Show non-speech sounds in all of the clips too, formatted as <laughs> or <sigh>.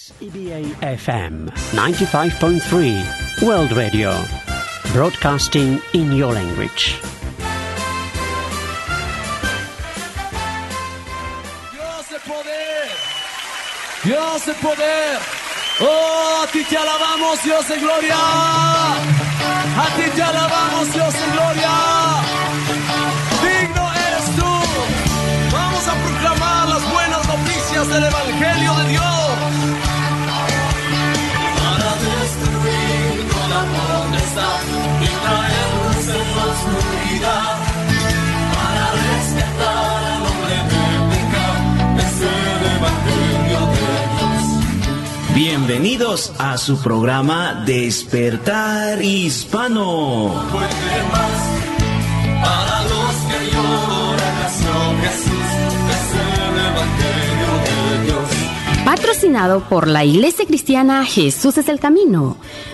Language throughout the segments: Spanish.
EBA FM 95.3 World Radio Broadcasting in your language. Dios de poder. Dios de poder. Oh, a ti te alabamos, Dios de gloria. A ti te alabamos, Dios de gloria. Digno eres tú. Vamos a proclamar las buenas noticias del Evangelio de Dios. Destruir toda potestad y traer luz en la oscuridad. Para rescatar al hombre de pecado. Es el Evangelio de Dios. Bienvenidos a su programa Despertar Hispano. puede más para los que lloran nació Jesús es el evangelio de Dios Patrocinado por la Iglesia Cristiana Jesús es el Camino.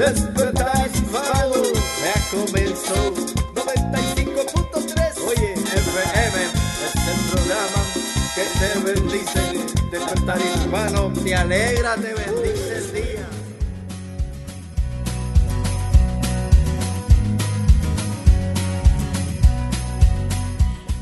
Despertar hispano, ya comenzó 95.3. Oye, FM es el programa que te bendice. Despertar hispano, te alegra, te bendice el día.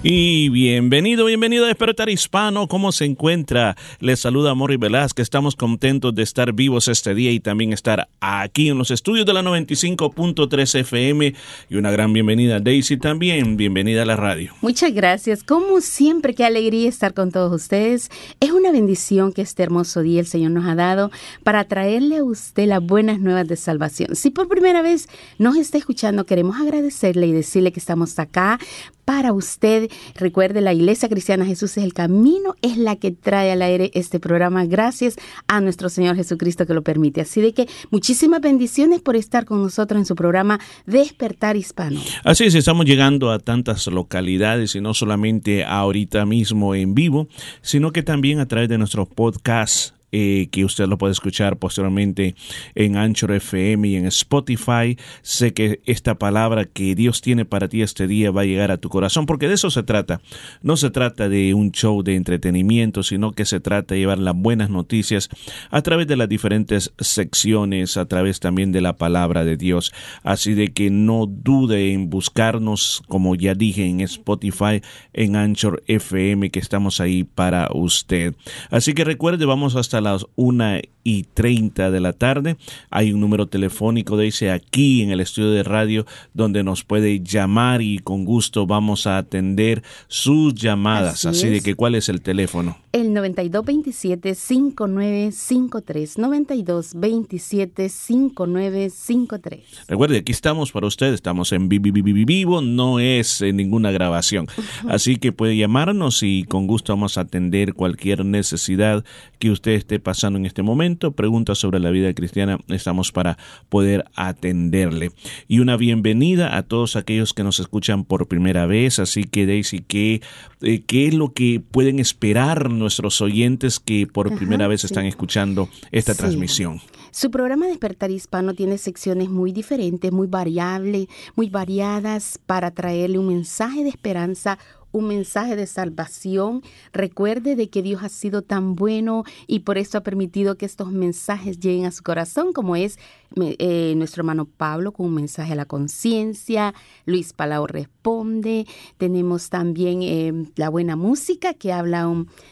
Y bienvenido, bienvenido a Despertar Hispano. ¿Cómo se encuentra? Les saluda Mori Velázquez. Estamos contentos de estar vivos este día y también estar aquí en los estudios de la 95.3 FM. Y una gran bienvenida a Daisy también. Bienvenida a la radio. Muchas gracias. Como siempre, qué alegría estar con todos ustedes. Es una bendición que este hermoso día el Señor nos ha dado para traerle a usted las buenas nuevas de salvación. Si por primera vez nos está escuchando, queremos agradecerle y decirle que estamos acá para usted. Recuerde, la Iglesia Cristiana Jesús es el camino, es la que trae al aire este programa gracias a nuestro Señor Jesucristo que lo permite. Así de que muchísimas bendiciones por estar con nosotros en su programa Despertar Hispano. Así es, estamos llegando a tantas localidades y no solamente ahorita mismo en vivo, sino que también a través de nuestros podcasts eh, que usted lo puede escuchar posteriormente en Anchor FM y en Spotify. Sé que esta palabra que Dios tiene para ti este día va a llegar a tu corazón, porque de eso se trata. No se trata de un show de entretenimiento, sino que se trata de llevar las buenas noticias a través de las diferentes secciones, a través también de la palabra de Dios. Así de que no dude en buscarnos, como ya dije, en Spotify, en Anchor FM, que estamos ahí para usted. Así que recuerde, vamos hasta las una y 30 de la tarde. Hay un número telefónico, dice aquí en el estudio de radio, donde nos puede llamar y con gusto vamos a atender sus llamadas. Así Así, de que, ¿cuál es el teléfono? El 9227-5953. 9227-5953. Recuerde, aquí estamos para usted, estamos en vi- vi- vi- vi- vivo, no es eh, ninguna grabación. <laughs> Así que puede llamarnos y con gusto vamos a atender cualquier necesidad que usted esté pasando en este momento. Preguntas sobre la vida cristiana, estamos para poder atenderle. Y una bienvenida a todos aquellos que nos escuchan por primera vez. Así que, Daisy, ¿qué, eh, qué es lo que pueden esperar nuestros oyentes que por primera vez sí. están escuchando esta Sí. transmisión? Su programa Despertar Hispano tiene secciones muy diferentes, muy variables, muy variadas para traerle un mensaje de esperanza, un mensaje de salvación. Recuerde de que Dios ha sido tan bueno y por eso ha permitido que estos mensajes lleguen a su corazón, como es eh, nuestro hermano Pablo con un mensaje a la conciencia, Luis Palau responde, tenemos también eh, la buena música que habla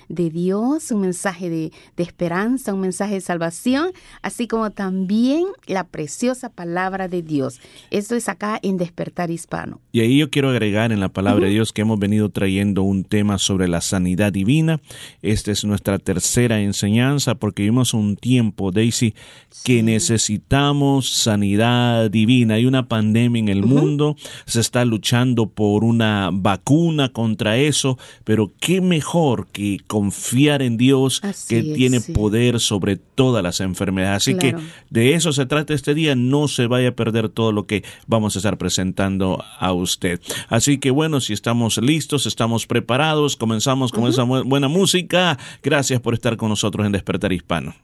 de Dios, un mensaje de, de esperanza, un mensaje de salvación, así como también la preciosa palabra de Dios. Esto es acá en Despertar Hispano. Y ahí yo quiero agregar en la palabra de Dios que hemos venido trayendo un tema sobre la sanidad divina. Esta es nuestra tercera enseñanza porque vivimos un tiempo, Daisy, que necesitamos sanidad divina. Hay una pandemia en el mundo, se está luchando por una vacuna contra eso, pero qué mejor que confiar en Dios Así que es, tiene sí. poder sobre todas las enfermedades. Así Claro. que de eso se trata este día. No se vaya a perder todo lo que vamos a estar presentando a usted. Así que bueno, si estamos listos, estamos preparados, comenzamos con esa buena música. Gracias por estar con nosotros en Despertar Hispano.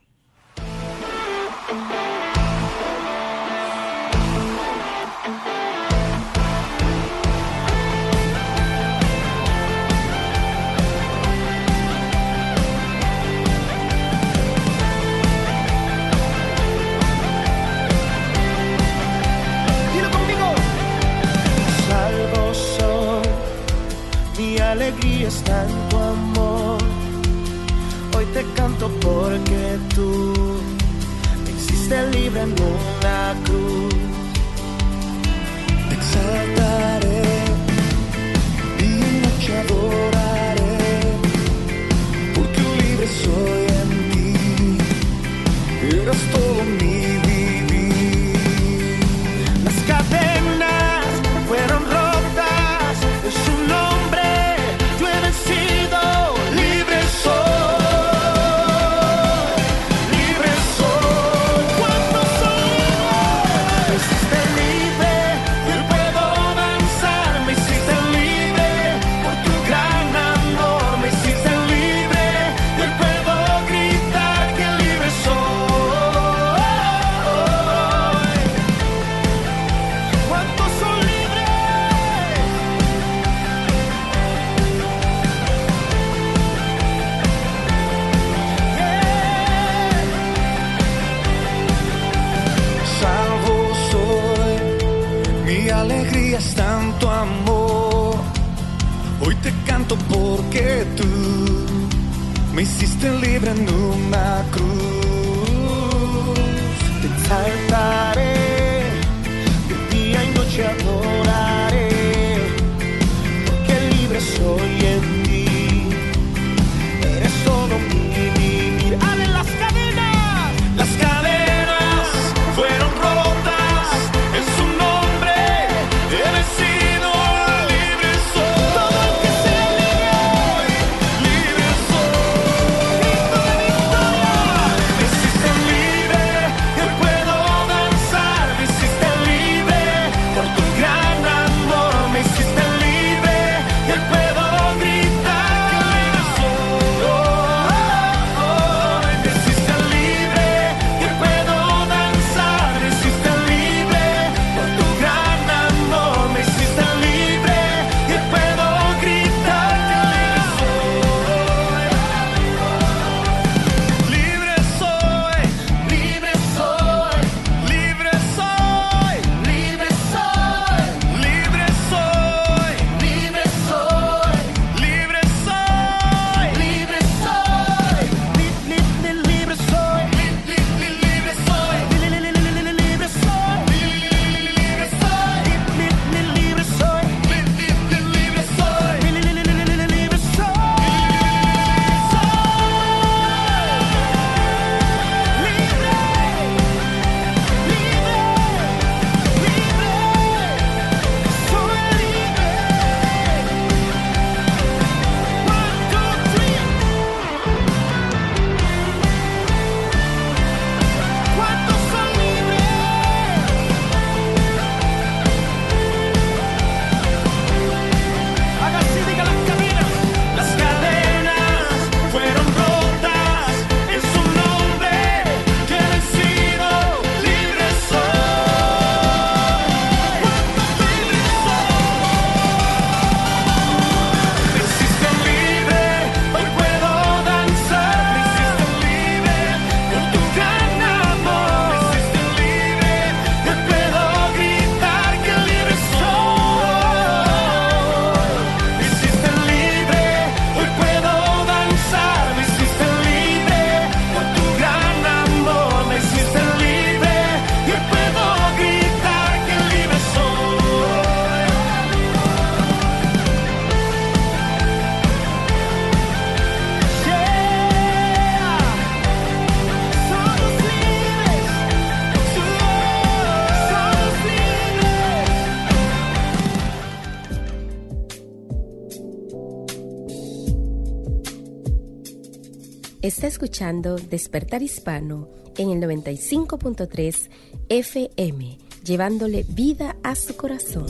Escuchando Despertar Hispano en el 95.3 FM, llevándole vida a su corazón.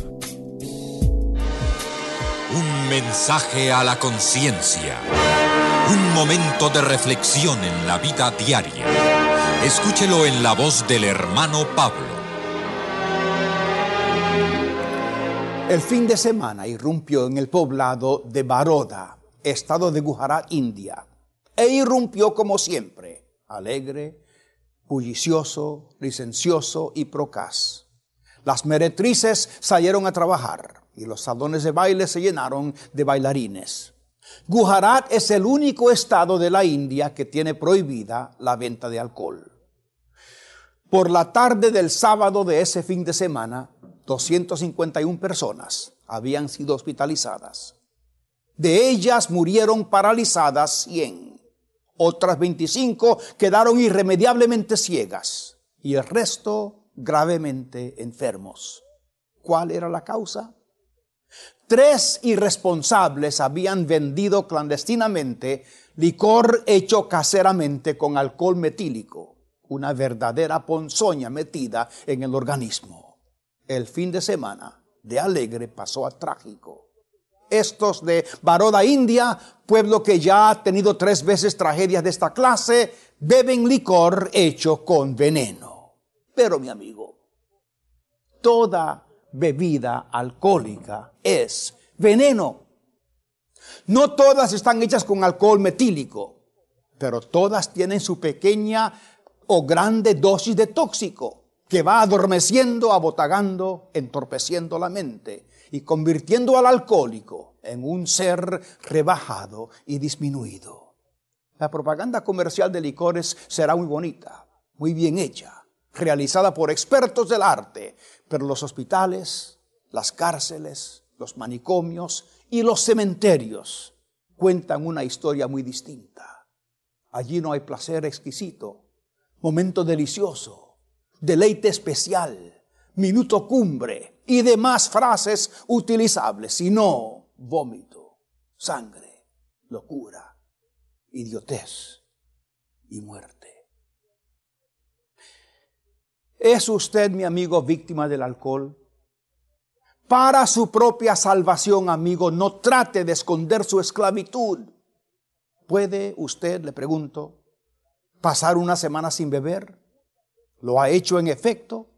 Un mensaje a la conciencia. Un momento de reflexión en la vida diaria. Escúchelo en la voz del hermano Pablo. El fin de semana irrumpió en el poblado de Baroda, estado de Gujarat, India, e irrumpió como siempre, alegre, bullicioso, licencioso y procaz. Las meretrices salieron a trabajar y los salones de baile se llenaron de bailarines. Gujarat es el único estado de la India que tiene prohibida la venta de alcohol. Por la tarde del sábado de ese fin de semana, 251 personas habían sido hospitalizadas. De ellas murieron paralizadas 100. Otras 25 quedaron irremediablemente ciegas y el resto gravemente enfermos. ¿Cuál era la causa? Tres irresponsables habían vendido clandestinamente licor hecho caseramente con alcohol metílico, una verdadera ponzoña metida en el organismo. El fin de semana de alegre pasó a trágico. Estos de Baroda, India, pueblo que ya ha tenido tres veces tragedias de esta clase, beben licor hecho con veneno. Pero mi amigo, toda bebida alcohólica es veneno. No todas están hechas con alcohol metílico, pero todas tienen su pequeña o grande dosis de tóxico que va adormeciendo, abotagando, entorpeciendo la mente y convirtiendo al alcohólico en un ser rebajado y disminuido. La propaganda comercial de licores será muy bonita, muy bien hecha, realizada por expertos del arte, pero los hospitales, las cárceles, los manicomios y los cementerios cuentan una historia muy distinta. Allí no hay placer exquisito, momento delicioso, deleite especial, minuto cumbre y demás frases utilizables, sino vómito, sangre, locura, idiotez y muerte. ¿Es usted, mi amigo, víctima del alcohol? Para su propia salvación, amigo, no trate de esconder su esclavitud. ¿Puede usted, le pregunto, pasar una semana sin beber? lo ha hecho en efecto.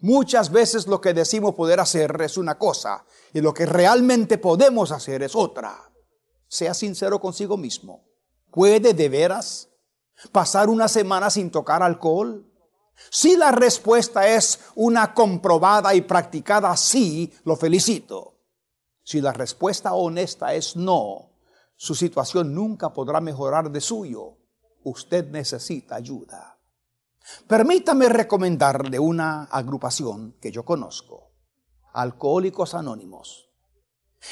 Muchas veces lo que decimos poder hacer es una cosa y lo que realmente podemos hacer es otra. Sea sincero consigo mismo. ¿Puede de veras pasar una semana sin tocar alcohol? Si la respuesta es una comprobada y practicada sí, lo felicito. Si la respuesta honesta es no, su situación nunca podrá mejorar de suyo. Usted necesita ayuda. Permítame recomendarle una agrupación que yo conozco, Alcohólicos Anónimos.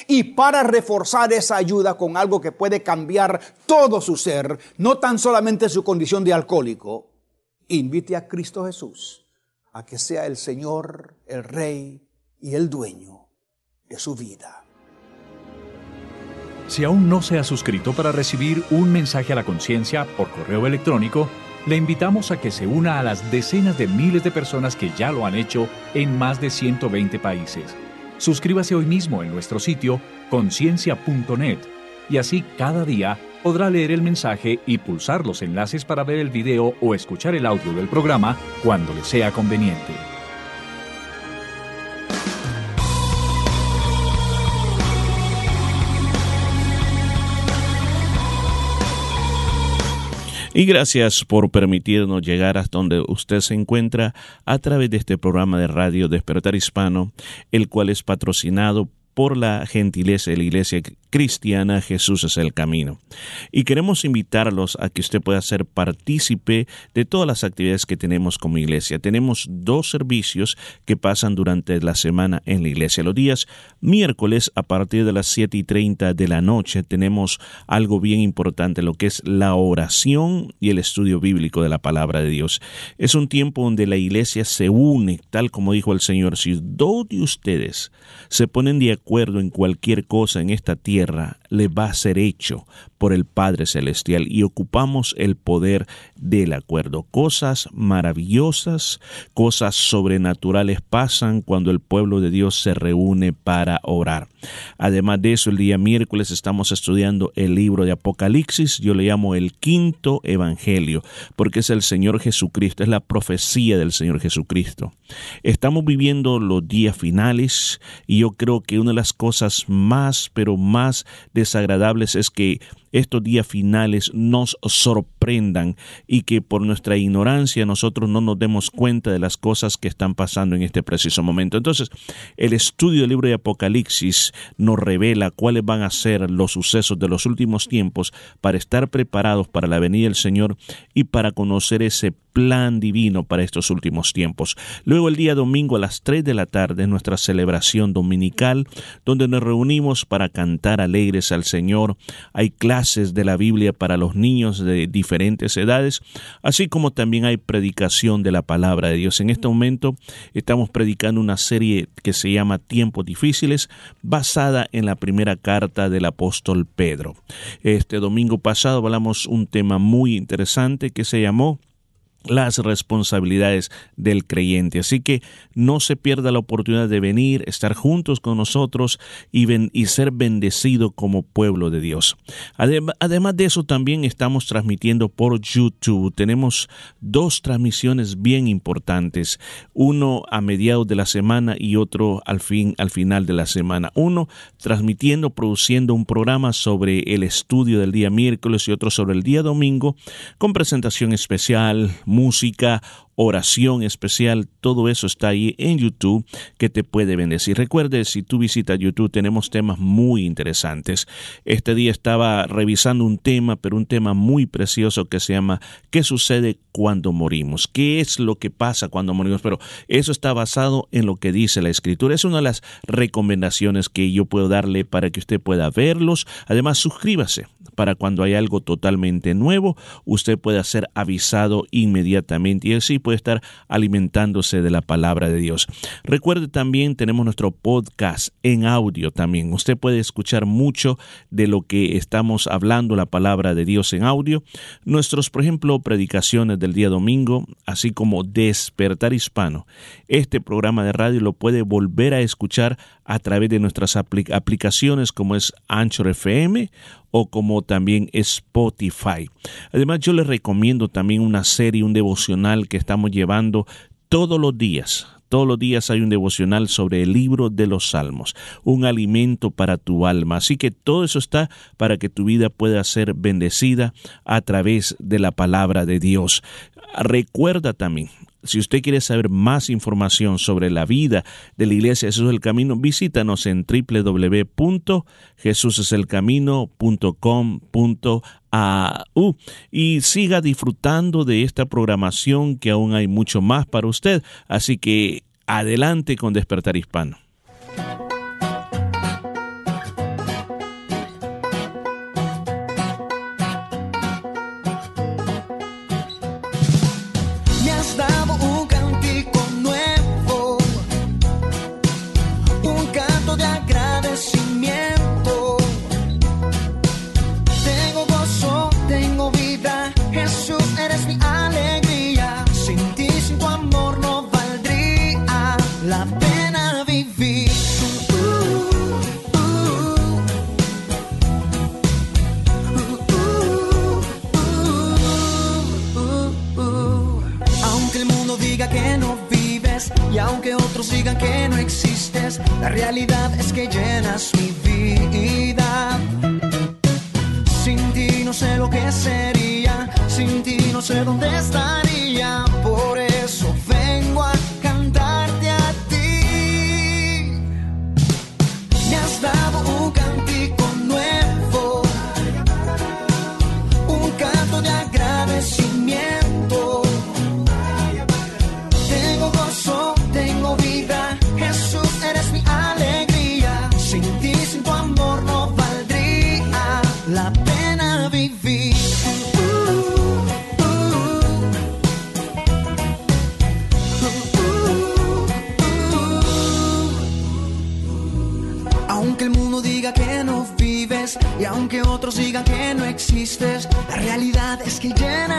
Y para reforzar esa ayuda con algo que puede cambiar todo su ser, no tan solamente su condición de alcohólico, invite a Cristo Jesús a que sea el Señor, el Rey y el dueño de su vida. Si aún no se ha suscrito para recibir un mensaje a la conciencia por correo electrónico, le invitamos a que se una a las decenas de miles de personas que ya lo han hecho en más de 120 países. Suscríbase hoy mismo en nuestro sitio conciencia.net y así cada día podrá leer el mensaje y pulsar los enlaces para ver el video o escuchar el audio del programa cuando le sea conveniente. Y gracias por permitirnos llegar hasta donde usted se encuentra a través de este programa de radio Despertar Hispano, el cual es patrocinado por la gentileza de la Iglesia Cristiana Jesús es el Camino. Y queremos invitarlos a que usted pueda ser partícipe de todas las actividades que tenemos como iglesia. Tenemos dos servicios que pasan durante la semana en la iglesia. Los días miércoles a partir de las 7 y 30 de la noche tenemos algo bien importante, lo que es la oración y el estudio bíblico de la palabra de Dios. Es un tiempo donde la iglesia se une, tal como dijo el Señor, si dos de ustedes se ponen de acuerdo en cualquier cosa en esta tierra, le va a ser hecho por el Padre Celestial y ocupamos el poder del acuerdo. Cosas maravillosas, cosas sobrenaturales pasan cuando el pueblo de Dios se reúne para orar. Además de eso, el día miércoles estamos estudiando el libro de Apocalipsis, yo le llamo el quinto evangelio, porque es el Señor Jesucristo, es la profecía del Señor Jesucristo. Estamos viviendo los días finales y yo creo que una de las cosas más, pero más desagradables es que estos días finales nos sorprendan y que por nuestra ignorancia nosotros no nos demos cuenta de las cosas que están pasando en este preciso momento. Entonces, el estudio del libro de Apocalipsis nos revela cuáles van a ser los sucesos de los últimos tiempos para estar preparados para la venida del Señor y para conocer ese plan divino para estos últimos tiempos. Luego el día domingo a las 3 de la tarde nuestra celebración dominical donde nos reunimos para cantar alegres al Señor. Hay clases de la Biblia para los niños de diferentes edades, así como también hay predicación de la palabra de Dios. En este momento estamos predicando una serie que se llama Tiempos difíciles, basada en la primera carta del apóstol Pedro. Este domingo pasado hablamos un tema muy interesante que se llamó las responsabilidades del creyente. Así que no se pierda la oportunidad de venir, estar juntos con nosotros y, y ser bendecido como pueblo de Dios. además de eso, también estamos transmitiendo por YouTube. Tenemos dos transmisiones bien importantes, uno a mediados de la semana y otro al fin al final de la semana. Uno transmitiendo, produciendo un programa sobre el estudio del día miércoles y otro sobre el día domingo con presentación especial música oración especial, todo eso está ahí en YouTube que te puede bendecir. Recuerde, si tú visitas YouTube, tenemos temas muy interesantes. Este día estaba revisando un tema, pero un tema muy precioso que se llama ¿Qué sucede cuando morimos? ¿Qué es lo que pasa cuando morimos? Pero eso está basado en lo que dice la Escritura. Es una de las recomendaciones que yo puedo darle para que usted pueda verlos. Además, suscríbase para cuando hay algo totalmente nuevo, usted pueda ser avisado inmediatamente y así puede estar alimentándose de la palabra de Dios. Recuerde también, tenemos nuestro podcast en audio también. Usted puede escuchar mucho de lo que estamos hablando, la palabra de Dios en audio. Nuestros, por ejemplo, predicaciones del día domingo, así como Despertar Hispano. Este programa de radio lo puede volver a escuchar a través de nuestras aplicaciones como es Anchor FM o como también Spotify. Además, yo les recomiendo también una serie, un devocional que estamos llevando todos los días. Todos los días hay un devocional sobre el libro de los salmos, un alimento para tu alma. Así que todo eso está para que tu vida pueda ser bendecida a través de la palabra de Dios. Recuerda también, si usted quiere saber más información sobre la vida de la Iglesia Jesús es el Camino, visítanos en www.jesuseselcamino.com.au y siga disfrutando de esta programación que aún hay mucho más para usted. Así que adelante con Despertar Hispano. La realidad es que llenas mi vida. Sin ti no sé lo que sería, sin ti no sé dónde estaría. Por y aunque otros digan que no existes, la realidad es que llenas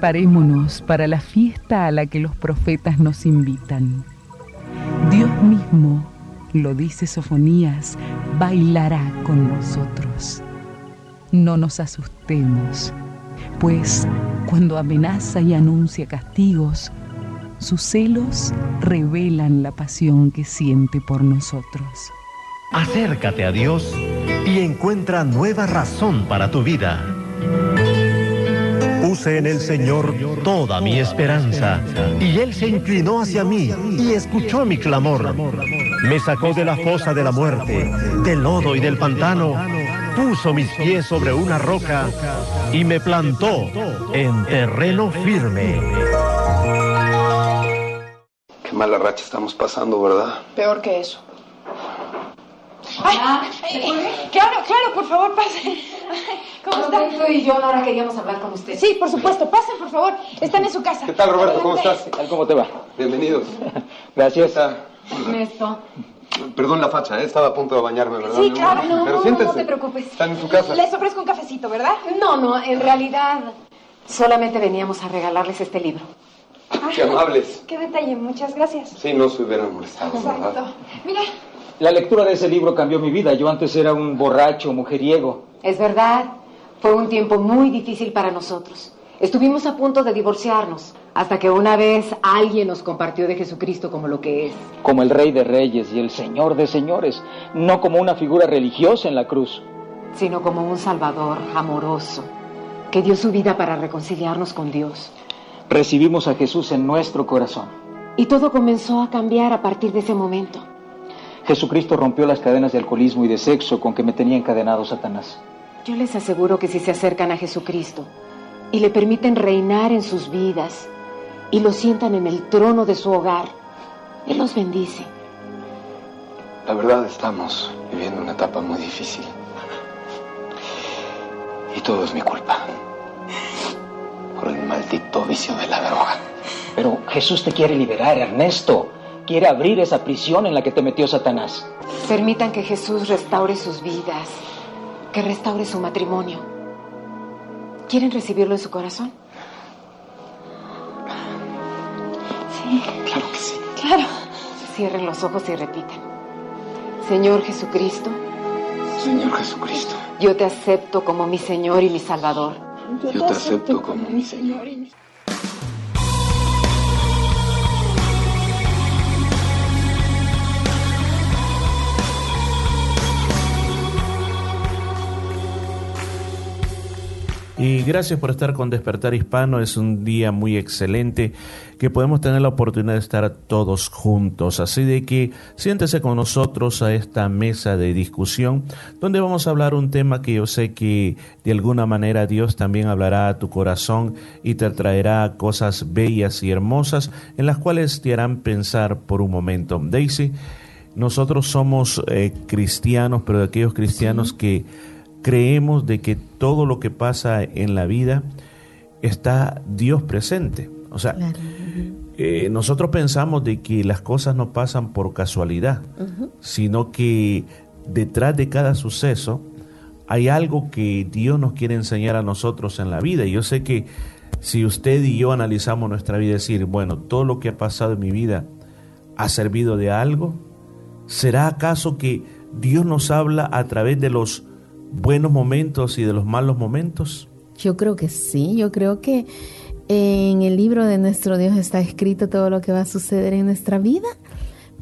Preparémonos para la fiesta a la que los profetas nos invitan. Dios mismo, lo dice Sofonías, bailará con nosotros. No nos asustemos, pues cuando amenaza y anuncia castigos, sus celos revelan la pasión que siente por nosotros. Acércate a Dios y encuentra nueva razón para tu vida. Puse en el Señor toda mi esperanza, y Él se inclinó hacia mí y escuchó mi clamor. Me sacó de la fosa de la muerte, del lodo y del pantano, puso mis pies sobre una roca y me plantó en terreno firme. Qué mala racha estamos pasando, ¿verdad? Peor que eso. Ay, ay, claro, claro, por favor, pasen. <laughs> ¿Cómo está? Roberto y yo, Nora, queríamos hablar con usted. Sí, por supuesto, pasen, por favor. Están en su casa. ¿Qué tal, Roberto? ¿Cómo estás? ¿Qué tal? ¿Cómo te va? Bienvenidos. <laughs> Gracias. Ernesto. Perdón la facha, ¿eh? estaba a punto de bañarme, ¿verdad? Sí, claro, no, Pero siéntense. no te preocupes. Están en su casa. Les ofrezco un cafecito, ¿verdad? No, no, en realidad solamente veníamos a regalarles este libro. Qué amables. Qué detalle, muchas gracias. Sí, no se hubieran molestado, Exacto. ¿verdad? Mira, La lectura de ese libro cambió mi vida. Yo antes era un borracho, mujeriego. Es verdad, fue un tiempo muy difícil para nosotros. Estuvimos a punto de divorciarnos, hasta que una vez alguien nos compartió de Jesucristo como lo que es. Como el rey de reyes y el señor de señores. No como una figura religiosa en la cruz. sino como un Salvador amoroso, que dio su vida para reconciliarnos con Dios. Recibimos a Jesús en nuestro corazón. Y todo comenzó a cambiar a partir de ese momento. Jesucristo rompió las cadenas de alcoholismo y de sexo con que me tenía encadenado Satanás. Yo les aseguro que si se acercan a Jesucristo y le permiten reinar en sus vidas y lo sientan en el trono de su hogar, Él los bendice. La verdad, estamos viviendo una etapa muy difícil. Y todo es mi culpa. Por el maldito vicio de la droga. Pero Jesús te quiere liberar, Ernesto. Quiere abrir esa prisión en la que te metió Satanás. Permitan que Jesús restaure sus vidas, que restaure su matrimonio. ¿Quieren recibirlo en su corazón? Sí. Claro que sí. Claro. Cierren los ojos y repitan. Señor Jesucristo, Señor Jesucristo, yo te acepto como mi Señor y mi Salvador. yo te acepto como mi Señor. Y gracias por estar con Despertar Hispano. Es un día muy excelente que podemos tener la oportunidad de estar todos juntos. Así de que siéntese con nosotros a esta mesa de discusión donde vamos a hablar un tema que yo sé que de alguna manera Dios también hablará a tu corazón y te traerá cosas bellas y hermosas en las cuales te harán pensar por un momento. Daisy, nosotros somos eh, cristianos, pero de aquellos cristianos que creemos de que todo lo que pasa en la vida está Dios presente. O sea, eh, nosotros pensamos de que las cosas no pasan por casualidad, sino que detrás de cada suceso hay algo que Dios nos quiere enseñar a nosotros en la vida. Y yo sé que si usted y yo analizamos nuestra vida y decir, bueno, todo lo que ha pasado en mi vida ha servido de algo, ¿será acaso que Dios nos habla a través de los buenos momentos y de los malos momentos? Yo creo que sí, yo creo que en el libro de nuestro Dios está escrito todo lo que va a suceder en nuestra vida,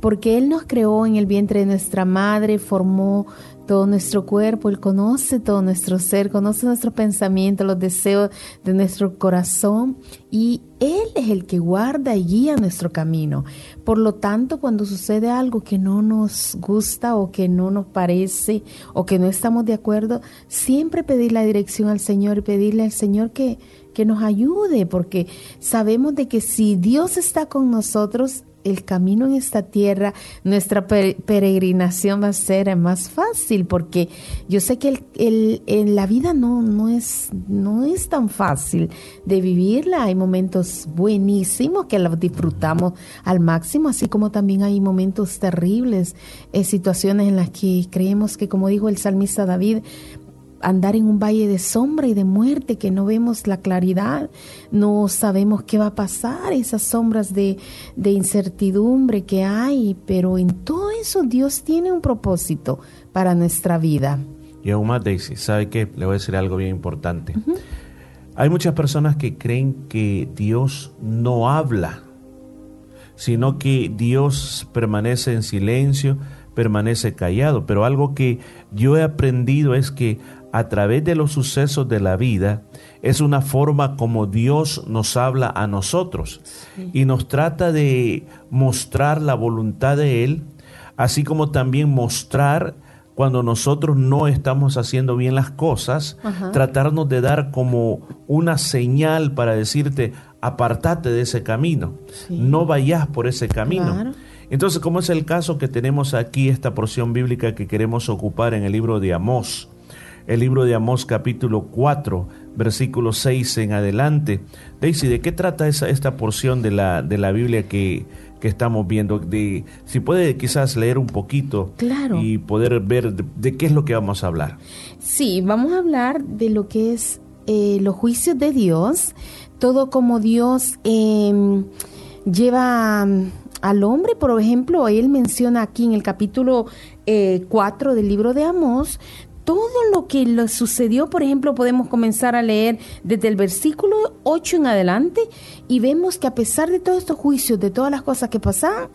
porque Él nos creó en el vientre de nuestra madre, formó todo nuestro cuerpo, Él conoce todo nuestro ser, conoce nuestro pensamiento, los deseos de nuestro corazón y Él es el que guarda y guía nuestro camino. Por lo tanto, cuando sucede algo que no nos gusta o que no nos parece o que no estamos de acuerdo, siempre pedir la dirección al Señor y pedirle al Señor que, que nos ayude, porque sabemos de que si Dios está con nosotros, el camino en esta tierra, nuestra peregrinación va a ser más fácil, porque yo sé que el, el, la vida no, no, es, no es tan fácil de vivirla. Hay momentos buenísimos que la disfrutamos al máximo, así como también hay momentos terribles, eh, situaciones en las que creemos que, como dijo el salmista David, andar en un valle de sombra y de muerte, que no vemos la claridad, no sabemos qué va a pasar, esas sombras de, de incertidumbre que hay, pero en todo eso Dios tiene un propósito para nuestra vida. Y aún más, Daisy, ¿sabe qué? Le voy a decir algo bien importante. Hay muchas personas que creen que Dios no habla, sino que Dios permanece en silencio, permanece callado. Pero algo que yo he aprendido es que a través de los sucesos de la vida es una forma como Dios nos habla a nosotros y nos trata de mostrar la voluntad de Él, así como también mostrar cuando nosotros no estamos haciendo bien las cosas, tratarnos de dar como una señal para decirte, apartate de ese camino, no vayas por ese camino. Entonces, como es el caso que tenemos aquí, esta porción bíblica que queremos ocupar en el libro de Amós, el libro de Amós capítulo 4, versículo 6 en adelante. Daisy, ¿de qué trata esa, esta porción de la, de la Biblia que, que estamos viendo? De, si puede quizás leer un poquito claro. y poder ver de, qué es lo que vamos a hablar. Sí, vamos a hablar de lo que es eh, los juicios de Dios, todo como Dios em, lleva mm, al hombre, por ejemplo, él menciona aquí en el capítulo 4 eh, del libro de Amós, todo lo que le sucedió, por ejemplo, podemos comenzar a leer desde el versículo 8 en adelante y vemos que a pesar de todos estos juicios, de todas las cosas que pasaban,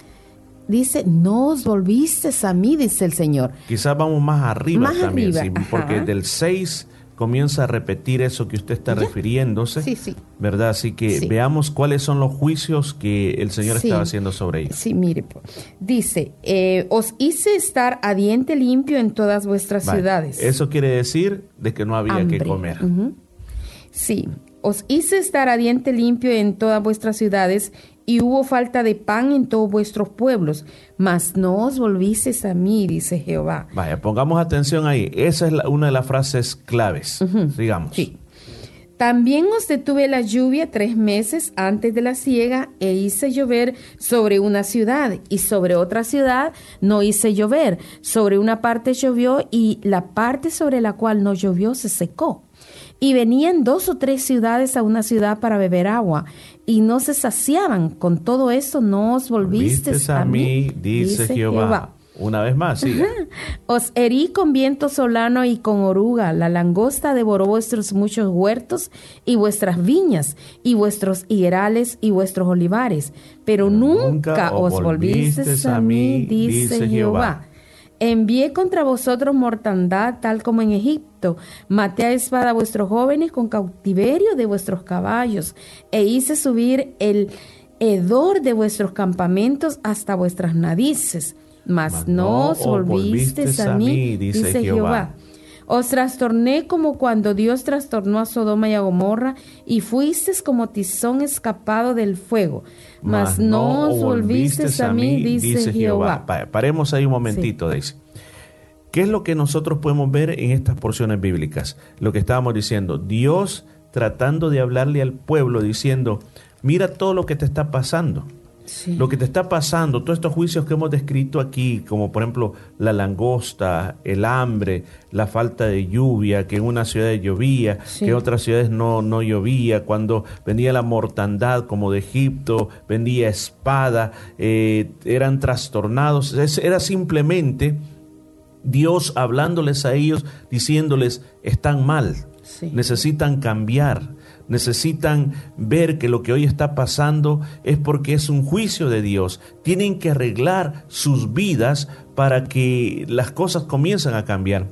dice, no os volviste a mí, dice el Señor. Quizás vamos más arriba Más también, arriba, sí, porque del 6 comienza a repetir eso que usted está refiriéndose, Sí, sí. ¿verdad? Así que Sí. veamos cuáles son los juicios que el Señor estaba haciendo sobre ellos. Sí, mire, dice, eh, os hice estar a diente limpio en todas vuestras Vale. ciudades. Eso quiere decir de que no había que comer. Sí, os hice estar a diente limpio en todas vuestras ciudades y hubo falta de pan en todos vuestros pueblos, mas no os volvisteis a mí, dice Jehová. Vaya, pongamos atención ahí. Esa es la- una de las frases claves, digamos. También os detuve la lluvia tres meses antes de la siega e hice llover sobre una ciudad y sobre otra ciudad no hice llover. Sobre una parte llovió y la parte sobre la cual no llovió se secó. Y venían dos o tres ciudades a una ciudad para beber agua y no se saciaban. Con todo eso no os volvisteis Vistes a mí, dice, Jehová. Una vez más. Os herí con viento solano y con oruga. La langosta devoró vuestros muchos huertos y vuestras viñas y vuestros higuerales y vuestros olivares. Pero nunca, os volvisteis a mí, dice Jehová. Envié contra vosotros mortandad, tal como en Egipto. Maté a espada a vuestros jóvenes con cautiverio de vuestros caballos, e hice subir el hedor de vuestros campamentos hasta vuestras narices. Mas no os volvisteis a mí, dice Jehová. Os trastorné como cuando Dios trastornó a Sodoma y a Gomorra, y fuisteis como tizón escapado del fuego. Mas, no os volvisteis a mí, dice, Jehová. Pa- Paremos ahí un momentito, Daisy. ¿Qué es lo que nosotros podemos ver en estas porciones bíblicas? Lo que estábamos diciendo, Dios tratando de hablarle al pueblo diciendo, mira todo lo que te está pasando. Lo que te está pasando, todos estos juicios que hemos descrito aquí, como por ejemplo la langosta, el hambre, la falta de lluvia, que en una ciudad llovía, Sí. que en otras ciudades no, no llovía, cuando venía la mortandad como de Egipto, vendía espada, eh, eran trastornados, Es- era simplemente Dios hablándoles a ellos, diciéndoles, están mal, necesitan cambiar, necesitan ver que lo que hoy está pasando es porque es un juicio de Dios. Tienen que arreglar sus vidas para que las cosas comiencen a cambiar.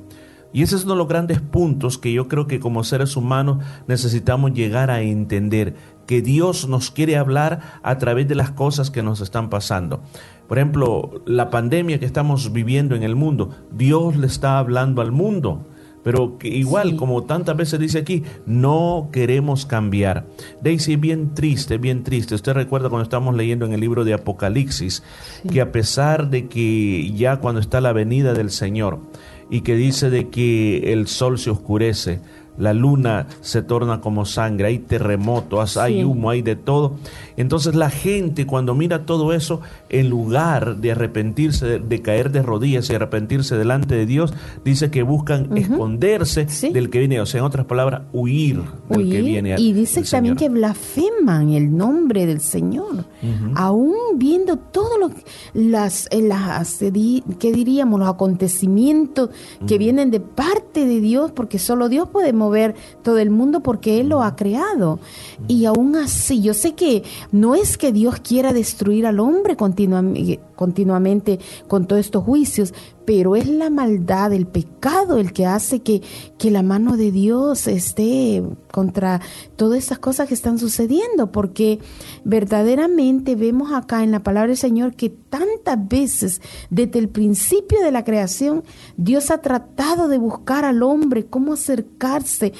Y ese es uno de los grandes puntos que yo creo que como seres humanos necesitamos llegar a entender, que Dios nos quiere hablar a través de las cosas que nos están pasando. Por ejemplo, la pandemia que estamos viviendo en el mundo, Dios le está hablando al mundo. Pero que igual, como tantas veces dice aquí, no queremos cambiar. Daisy, bien triste, bien triste. Usted recuerda cuando estamos leyendo en el libro de Apocalipsis, que a pesar de que ya cuando está la venida del Señor, y que dice de que el sol se oscurece, la luna se torna como sangre, hay terremotos, hay Sí. humo, hay de todo. Entonces la gente cuando mira todo eso, en lugar de arrepentirse, de, caer de rodillas y arrepentirse delante de Dios, dice que buscan esconderse del que viene, o sea, en otras palabras, huir del que viene. y dice también Señor. que blasfeman el nombre del Señor, aún viendo todo lo las, eh, las ¿qué diríamos? los acontecimientos que vienen de parte de Dios, porque solo Dios puede mover todo el mundo porque Él lo ha creado. Y aún así, yo sé que no es que Dios quiera destruir al hombre continuam- continuamente con todos estos juicios, pero es la maldad, el pecado el que hace que, que la mano de Dios esté contra todas esas cosas que están sucediendo, porque verdaderamente vemos acá en la palabra del Señor que tantas veces desde el principio de la creación Dios ha tratado de buscar al hombre, cómo acercarse.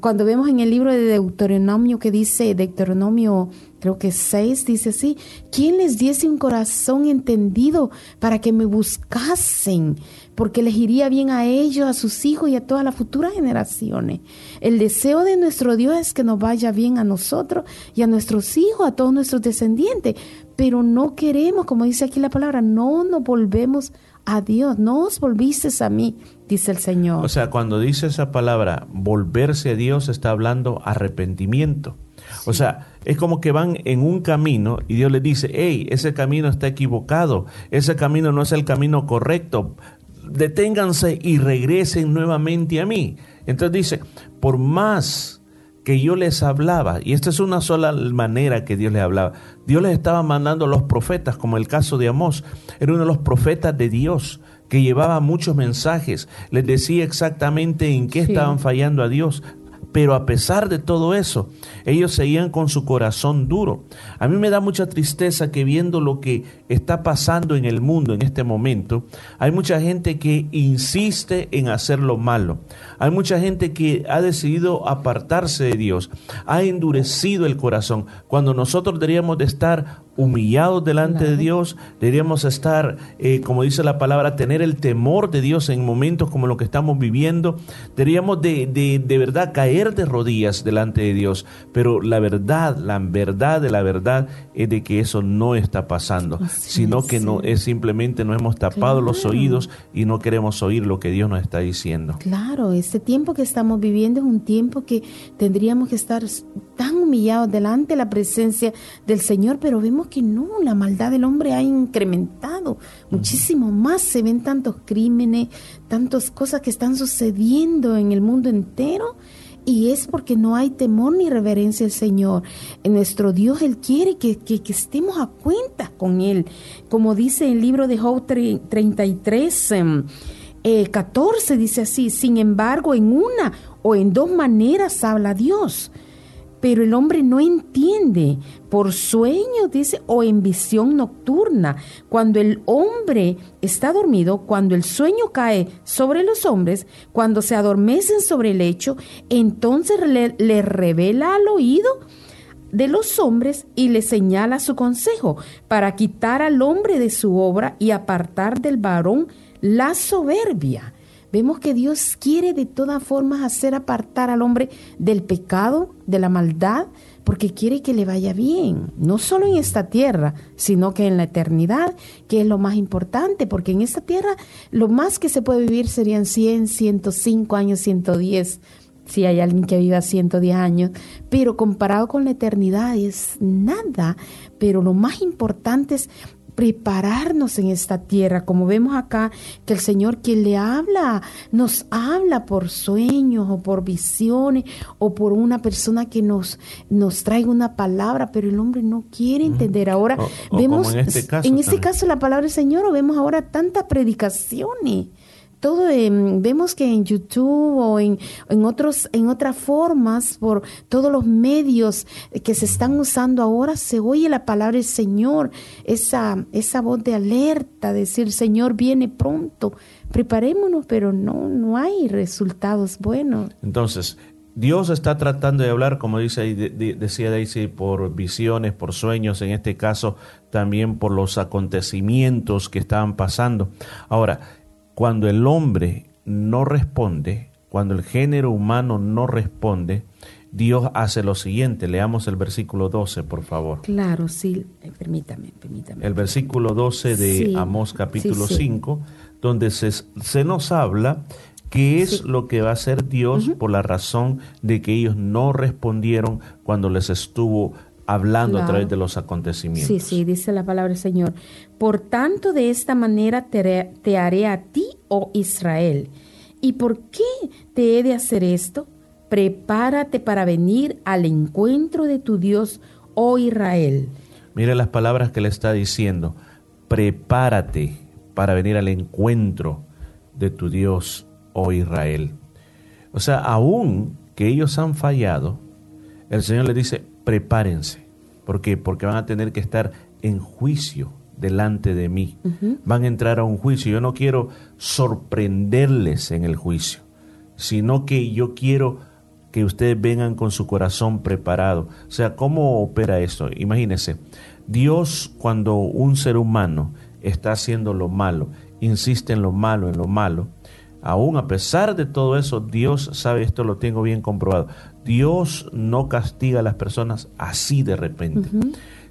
Cuando vemos en el libro de Deuteronomio que dice, Deuteronomio creo que 6 dice así, ¿quién les diese un corazón entendido para que me buscasen? Porque les iría bien a ellos, a sus hijos y a todas las futuras generaciones. El deseo de nuestro Dios es que nos vaya bien a nosotros y a nuestros hijos, a todos nuestros descendientes. Pero no queremos, como dice aquí la palabra, no nos volvemos a Dios, no os volvisteis a mí, dice el Señor. O sea, cuando dice esa palabra, volverse a Dios, está hablando arrepentimiento. O sea, es como que van en un camino y Dios les dice, hey, ese camino está equivocado, ese camino no es el camino correcto, deténganse y regresen nuevamente a mí. Entonces dice, por más que yo les hablaba, y esta es una sola manera que Dios les hablaba, Dios les estaba mandando a los profetas, como el caso de Amós, era uno de los profetas de Dios que llevaba muchos mensajes, les decía exactamente en qué Sí. estaban fallando a Dios, pero a pesar de todo eso, ellos seguían con su corazón duro. A mí me da mucha tristeza que viendo lo que está pasando en el mundo en este momento, hay mucha gente que insiste en hacer lo malo. Hay mucha gente que ha decidido apartarse de Dios, ha endurecido el corazón, cuando nosotros deberíamos de estar humillados delante de Dios, deberíamos estar, eh, como dice la palabra, tener el temor de Dios en momentos como lo que estamos viviendo, deberíamos de, de, de verdad caer de rodillas delante de Dios, pero la verdad, la verdad de la verdad es de que eso no está pasando, sino que no es simplemente nos hemos tapado los oídos y no queremos oír lo que Dios nos está diciendo. Claro, este tiempo que estamos viviendo es un tiempo que tendríamos que estar tan humillados delante de la presencia del Señor, pero vemos que no, la maldad del hombre ha incrementado muchísimo más, se ven tantos crímenes, tantas cosas que están sucediendo en el mundo entero. Y es porque no hay temor ni reverencia al Señor. En nuestro Dios, Él quiere que, que, que estemos a cuentas con Él. Como dice el libro de Job 33, eh, 14, dice así, sin embargo, en una o en dos maneras habla Dios pero el hombre no entiende por sueño, dice, o en visión nocturna. Cuando el hombre está dormido, cuando el sueño cae sobre los hombres, cuando se adormecen sobre el lecho, entonces le, le revela al oído de los hombres y le señala su consejo para quitar al hombre de su obra y apartar del varón la soberbia. Vemos que Dios quiere de todas formas hacer apartar al hombre del pecado, de la maldad, porque quiere que le vaya bien, no solo en esta tierra, sino que en la eternidad, que es lo más importante, porque en esta tierra lo más que se puede vivir serían 100, 105 años, 110, si hay alguien que viva 110 años, pero comparado con la eternidad es nada, pero lo más importante es prepararnos en esta tierra, como vemos acá, que el Señor quien le habla, nos habla por sueños o por visiones o por una persona que nos, nos traiga una palabra, pero el hombre no quiere entender. Ahora O- o vemos, en este caso en este caso la palabra del Señor, o vemos ahora tantas predicaciones todo em, vemos que en YouTube o en, en otros en otras formas por todos los medios que se están usando ahora se oye la palabra del Señor esa esa voz de alerta decir Señor viene pronto preparémonos pero no no hay resultados buenos Entonces, Dios está tratando de hablar, como dice decía Daisy, por visiones, por sueños, en este caso también por los acontecimientos que estaban pasando. Ahora, cuando el hombre no responde, cuando el género humano no responde, Dios hace lo siguiente. Leamos el versículo 12, por favor. claro sí eh, permítame permítame El versículo 12 de Sí, Amós capítulo sí, sí. 5, donde se, se nos habla qué es lo que va a hacer Dios por la razón de que ellos no respondieron cuando les estuvo hablando a través de los acontecimientos. Sí, sí, dice la palabra del Señor. Por tanto, de esta manera te haré, te haré a ti, oh Israel. ¿Y por qué te he de hacer esto? Prepárate para venir al encuentro de tu Dios, oh Israel. Mire las palabras que le está diciendo. Prepárate para venir al encuentro de tu Dios, oh Israel. O sea, aún que ellos han fallado, el Señor les dice, prepárense. ¿Por qué? Porque van a tener que estar en juicio delante de mí. Van a entrar a un juicio. Yo no quiero sorprenderles en el juicio, sino que yo quiero que ustedes vengan con su corazón preparado. O sea, ¿cómo opera esto? Imagínense, Dios cuando un ser humano está haciendo lo malo, insiste en lo malo, en lo malo, aún a pesar de todo eso, Dios sabe esto, lo tengo bien comprobado. Dios no castiga a las personas así de repente,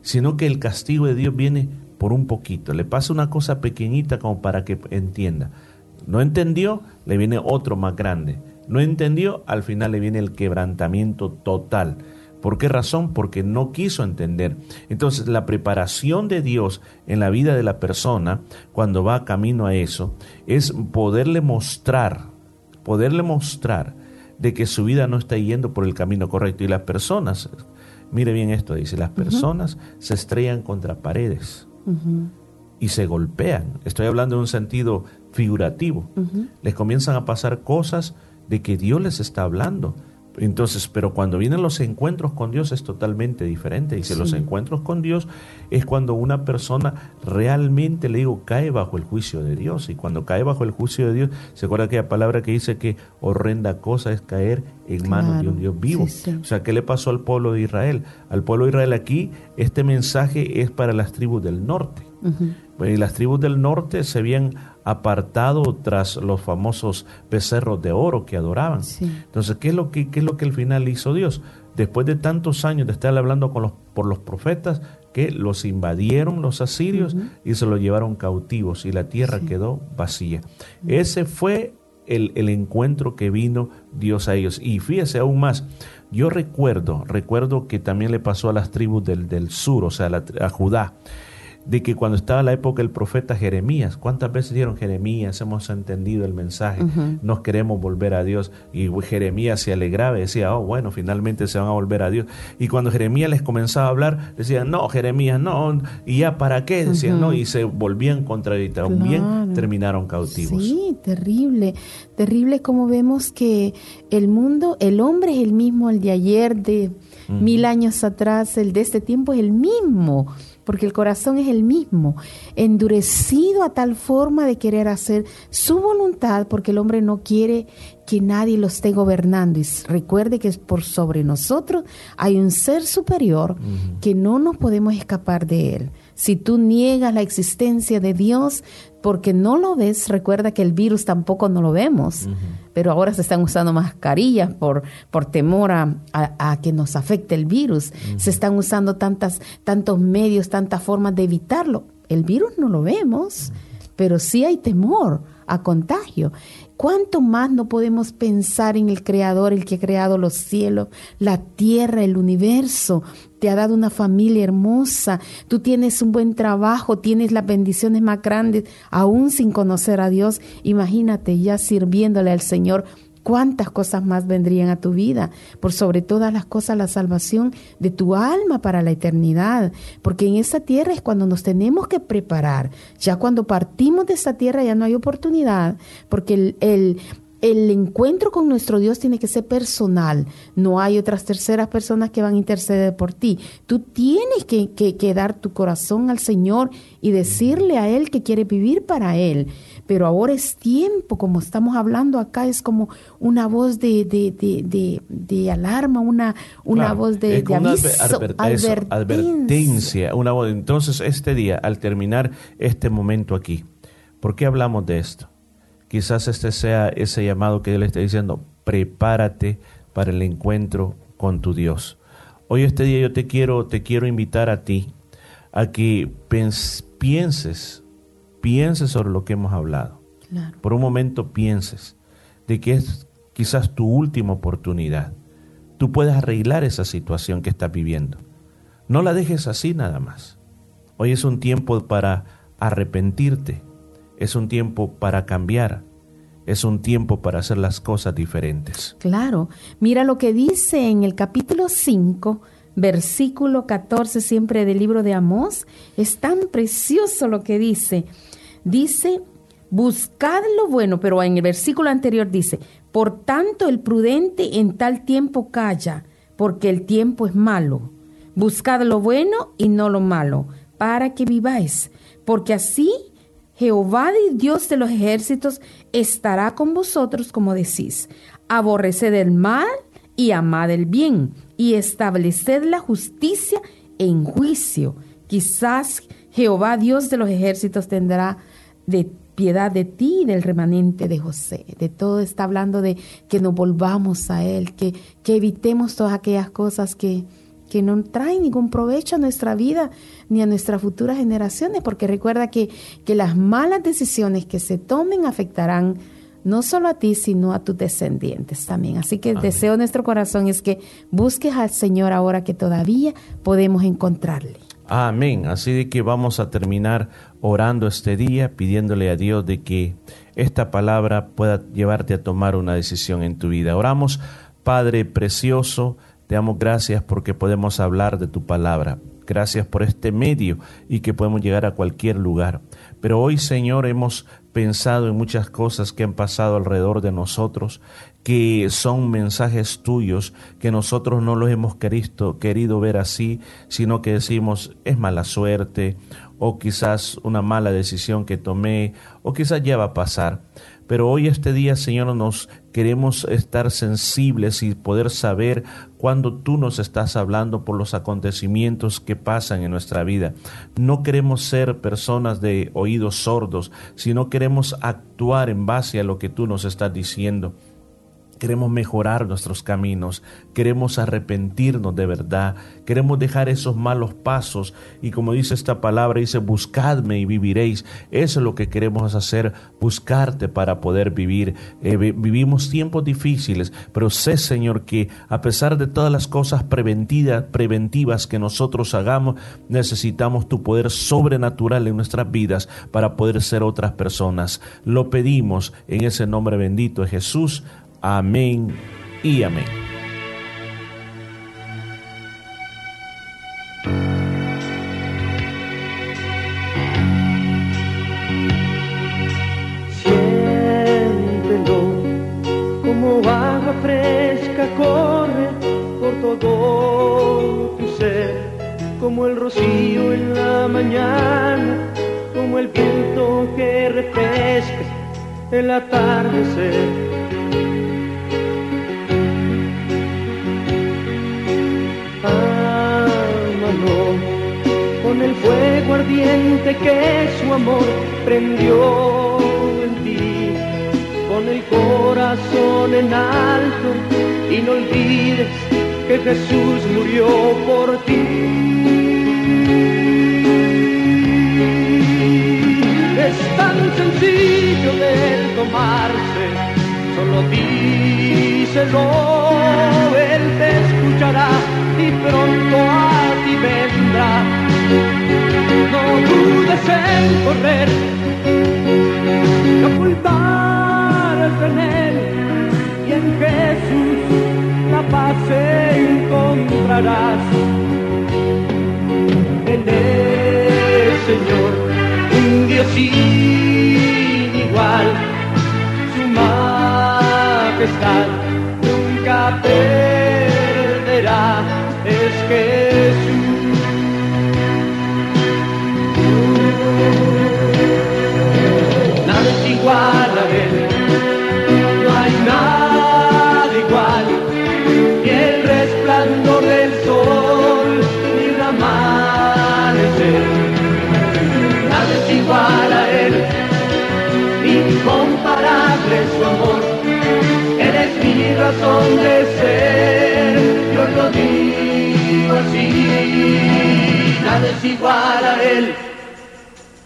sino que el castigo de Dios viene por un poquito. Le pasa una cosa pequeñita como para que entienda. No entendió, le viene otro más grande. No entendió, al final le viene el quebrantamiento total. ¿Por qué razón? Porque no quiso entender. Entonces, la preparación de Dios en la vida de la persona, cuando va camino a eso, es poderle mostrar, poderle mostrar de que su vida no está yendo por el camino correcto. Y las personas, mire bien esto, dice, las personas se estrellan contra paredes y se golpean. Estoy hablando en un sentido figurativo. Les comienzan a pasar cosas de que Dios les está hablando. Entonces, pero cuando vienen los encuentros con Dios es totalmente diferente. Dice, los Sí. encuentros con Dios es cuando una persona realmente, le digo, cae bajo el juicio de Dios. Y cuando cae bajo el juicio de Dios, se acuerda aquella palabra que dice que horrenda cosa es caer en manos de un Dios vivo. Sí, sí. O sea, ¿qué le pasó al pueblo de Israel? Al pueblo de Israel aquí, este mensaje es para las tribus del norte. Bueno, y las tribus del norte se habían apartado tras los famosos becerros de oro que adoraban. Entonces, ¿qué es, lo que, ¿qué es lo que al final hizo Dios? Después de tantos años de estar hablando con los, por los profetas, que los invadieron los asirios y se los llevaron cautivos y la tierra quedó vacía. Ese fue el, el encuentro que vino Dios a ellos. Y fíjese aún más, yo recuerdo, recuerdo que también le pasó a las tribus del, del sur, o sea, la- a Judá. De que cuando estaba la época del profeta Jeremías, ¿cuántas veces dijeron Jeremías? Hemos entendido el mensaje, nos queremos volver a Dios. Y Jeremías se alegraba y decía, oh, bueno, finalmente se van a volver a Dios. Y cuando Jeremías les comenzaba a hablar, decían, no, Jeremías, no, y ya para qué, decían, no, y se volvían contra y también Claro. terminaron cautivos. Sí, terrible. Terrible como vemos que el mundo, el hombre es el mismo, el de ayer, de mil años atrás, el de este tiempo es el mismo, porque el corazón es el mismo, endurecido a tal forma de querer hacer su voluntad, porque el hombre no quiere que nadie lo esté gobernando. Y recuerde que es por sobre nosotros hay un ser superior que no nos podemos escapar de él. Si tú niegas la existencia de Dios porque no lo ves, recuerda que el virus tampoco no lo vemos, pero ahora se están usando mascarillas por, por temor a, a- a que nos afecte el virus. Se están usando tantas, tantos medios, tantas formas de evitarlo. El virus no lo vemos, pero sí hay temor a contagio. ¿Cuánto más no podemos pensar en el Creador, el que ha creado los cielos, la tierra, el universo? Te ha dado una familia hermosa, tú tienes un buen trabajo, tienes las bendiciones más grandes, aún sin conocer a Dios. Imagínate ya sirviéndole al Señor. ¿Cuántas cosas más vendrían a tu vida? Por sobre todas las cosas, la salvación de tu alma para la eternidad. Porque en esta tierra es cuando nos tenemos que preparar. Ya cuando partimos de esta tierra ya no hay oportunidad. Porque el, el, el encuentro con nuestro Dios tiene que ser personal. No hay otras terceras personas que van a interceder por ti. Tú tienes que, que- que dar tu corazón al Señor y decirle a Él que quiere vivir para Él. Pero ahora es tiempo, como estamos hablando acá, es como una voz de, de, de, de, de alarma, una, una Claro, voz de, de aviso, adver- eso, advertencia. advertencia, una voz. Entonces, este día, al terminar este momento aquí, ¿por qué hablamos de esto? Quizás este sea ese llamado que Él está diciendo, prepárate para el encuentro con tu Dios. Hoy este día yo te quiero, te quiero invitar a ti a que pienses, pienses sobre lo que hemos hablado. Claro. Por un momento pienses de que es quizás tu última oportunidad. Tú puedes arreglar esa situación que estás viviendo. No la dejes así nada más. Hoy es un tiempo para arrepentirte. Es un tiempo para cambiar. Es un tiempo para hacer las cosas diferentes. Claro, mira lo que dice en el capítulo 5, versículo 14, siempre del libro de Amós. Es tan precioso lo que dice. Dice, buscad lo bueno, pero en el versículo anterior dice, por tanto el prudente en tal tiempo calla, porque el tiempo es malo. Buscad lo bueno y no lo malo, para que viváis, porque así Jehová Dios de los ejércitos estará con vosotros, como decís. Aborreced el mal y amad el bien, y estableced la justicia en juicio. Quizás Jehová Dios de los ejércitos tendrá de piedad de ti y del remanente de José. De todo está hablando de que nos volvamos a Él, que, que evitemos todas aquellas cosas que, que no traen ningún provecho a nuestra vida ni a nuestras futuras generaciones, porque recuerda que, que las malas decisiones que se tomen afectarán no solo a ti, sino a tus descendientes también. Así que el deseo de nuestro corazón es que busques al Señor ahora que todavía podemos encontrarle. Amén. Así de que vamos a terminar orando este día, pidiéndole a Dios de que esta palabra pueda llevarte a tomar una decisión en tu vida. Oramos, Padre precioso, te damos gracias porque podemos hablar de tu palabra. Gracias por este medio y que podemos llegar a cualquier lugar. Pero hoy, Señor, hemos pensado en muchas cosas que han pasado alrededor de nosotros, que son mensajes tuyos, que nosotros no los hemos querido, ver así, sino que decimos es mala suerte, o quizás una mala decisión que tomé, o quizás ya va a pasar. Pero hoy este día, Señor, nos queremos estar sensibles y poder saber cuando tú nos estás hablando por los acontecimientos que pasan en nuestra vida. No queremos ser personas de oídos sordos, sino queremos actuar en base a lo que tú nos estás diciendo. Queremos mejorar nuestros caminos, queremos arrepentirnos de verdad, queremos dejar esos malos pasos y como dice esta palabra, dice, buscadme y viviréis. Eso es lo que queremos hacer, buscarte para poder vivir. Eh, vivimos tiempos difíciles, pero sé, Señor, que a pesar de todas las cosas preventivas, preventivas que nosotros hagamos, necesitamos tu poder sobrenatural en nuestras vidas para poder ser otras personas. Lo pedimos en ese nombre bendito de Jesús. Amén y amén. Siéntelo como agua fresca corre por todo tu ser, como el rocío en la mañana, como el viento que refresca el atardecer. El fuego ardiente que su amor prendió en ti, con el corazón en alto y no olvides que Jesús murió por ti. Es tan sencillo de tomarse, solo díselo, Él te escuchará y pronto a ti vendrá. No dudes en correr, y ocultarse en Él y en Jesús la paz encontrarás. En el Señor, un Dios sin igual, su majestad nunca perderá. Igual a Él, no hay nada igual, ni el resplandor del sol, ni el amanecer. Nada es igual a Él, incomparable su amor, Él es mi razón de ser, yo lo digo así, nada es igual a Él.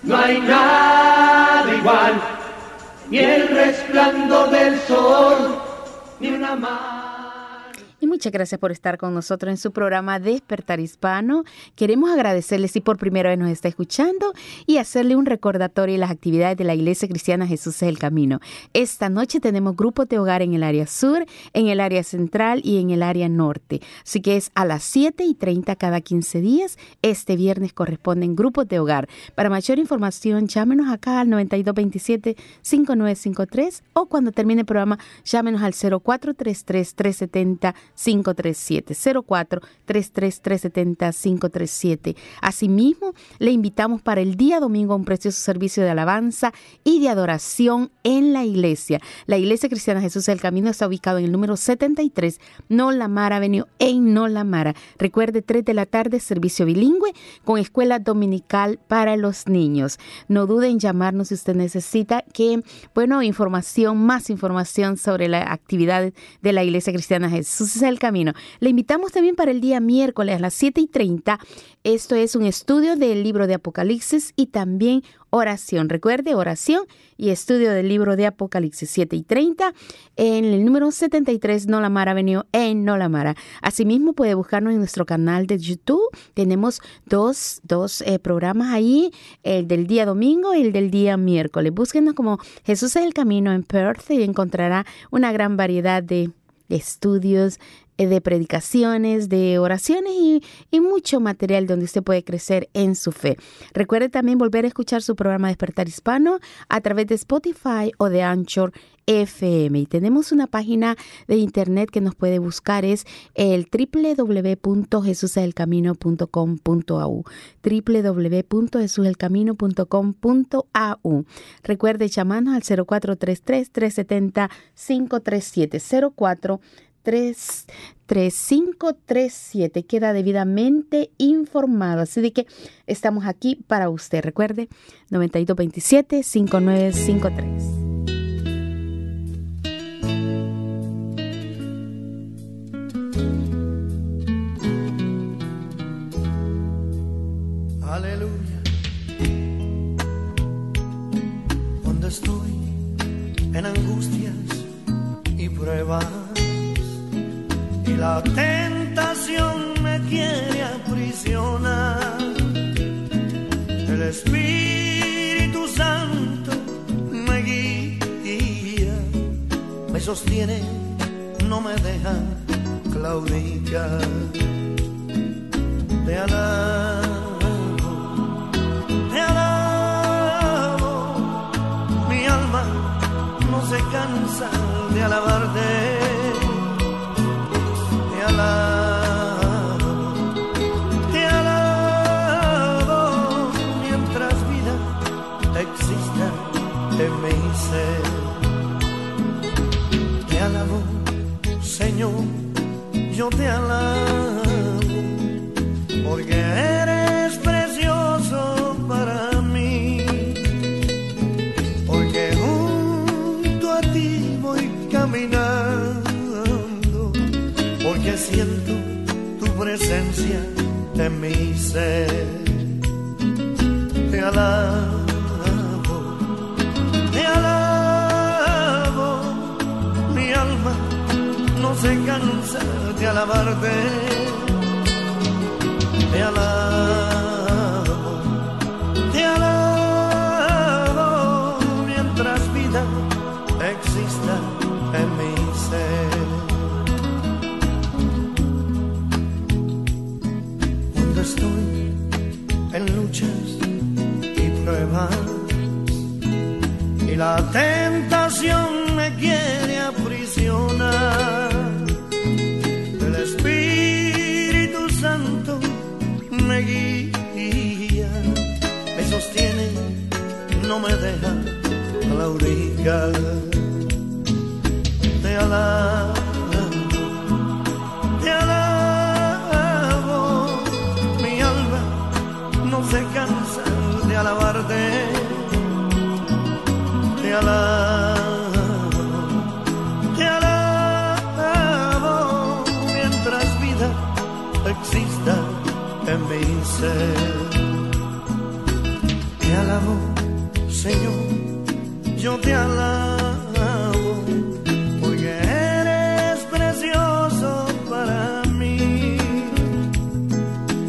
No hay nada igual, ni el resplandor del sol, muchas gracias por estar con nosotros en su programa Despertar Hispano. Queremos agradecerle si por primera vez nos está escuchando y hacerle un recordatorio de las actividades de la Iglesia Cristiana Jesús es el Camino. Esta noche tenemos grupos de hogar en el área sur, en el área central y en el área norte. Así que es a las 7 y 30 cada 15 días. Este viernes corresponden grupos de hogar. Para mayor información, llámenos acá al 9227-5953 o cuando termine el programa, llámenos al 0433-370. 537 04 33 370 537. Asimismo, le invitamos para el día domingo a un precioso servicio de alabanza y de adoración en la iglesia. La Iglesia Cristiana Jesús del Camino está ubicado en el número 73 Nolamara Avenue en Nolamara. Recuerde 3 de la tarde servicio bilingüe con escuela dominical para los niños. No dude en llamarnos si usted necesita que, bueno, información, más información sobre las actividades de la Iglesia Cristiana Jesús el camino. Le invitamos también para el día miércoles a las 7 y 30. Esto es un estudio del libro de Apocalipsis y también oración. Recuerde, oración y estudio del libro de Apocalipsis 7 y 30 en el número 73 Nolamara Avenue en Nolamara. Asimismo, puede buscarnos en nuestro canal de YouTube. Tenemos dos, dos eh, programas ahí, el del día domingo y el del día miércoles. Búsquenos como Jesús es el Camino en Perth y encontrará una gran variedad de estudios, de predicaciones, de oraciones y, y, mucho material donde usted puede crecer en su fe. Recuerde también volver a escuchar su programa Despertar Hispano a través de Spotify o de Anchor FM. Y tenemos una página de internet que nos puede buscar, es el www.jesuselcamino.com.au www.jesuselcamino.com.au Recuerde llamarnos al 0433-370-537 04 3, 3, 5, 3, 7 Queda debidamente informado. Así de que estamos aquí para usted. Recuerde, 9227-5953. Aleluya. Cuando estoy en angustias y pruebas y la tentación me quiere aprisionar. El Espíritu Santo me guía, me sostiene, no me deja claudicar. Te alabo, te alabo, mi alma no se cansa de alabarte. Yo te alabo, porque eres presencia en mi ser. Te alabo, te alabo, mi alma no se cansa de alabarte. Te alabo, te alabo, mientras vida exista Te alabo, te alabo, mi alma no se cansa de alabarte. Te alabo, te alabo, mientras vida exista en mi ser. Te alabo, yo te alabo, porque eres precioso para mí,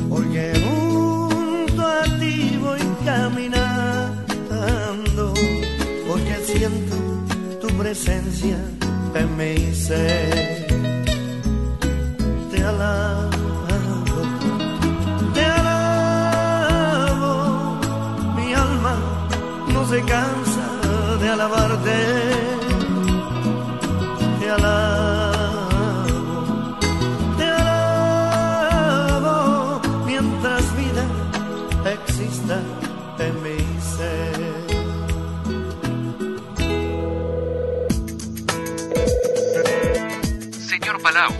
porque junto a ti voy caminando, porque siento tu presencia en mi ser. Alabarte. Te alabo, te alabo, mientras vida exista en mi ser. Señor Palau,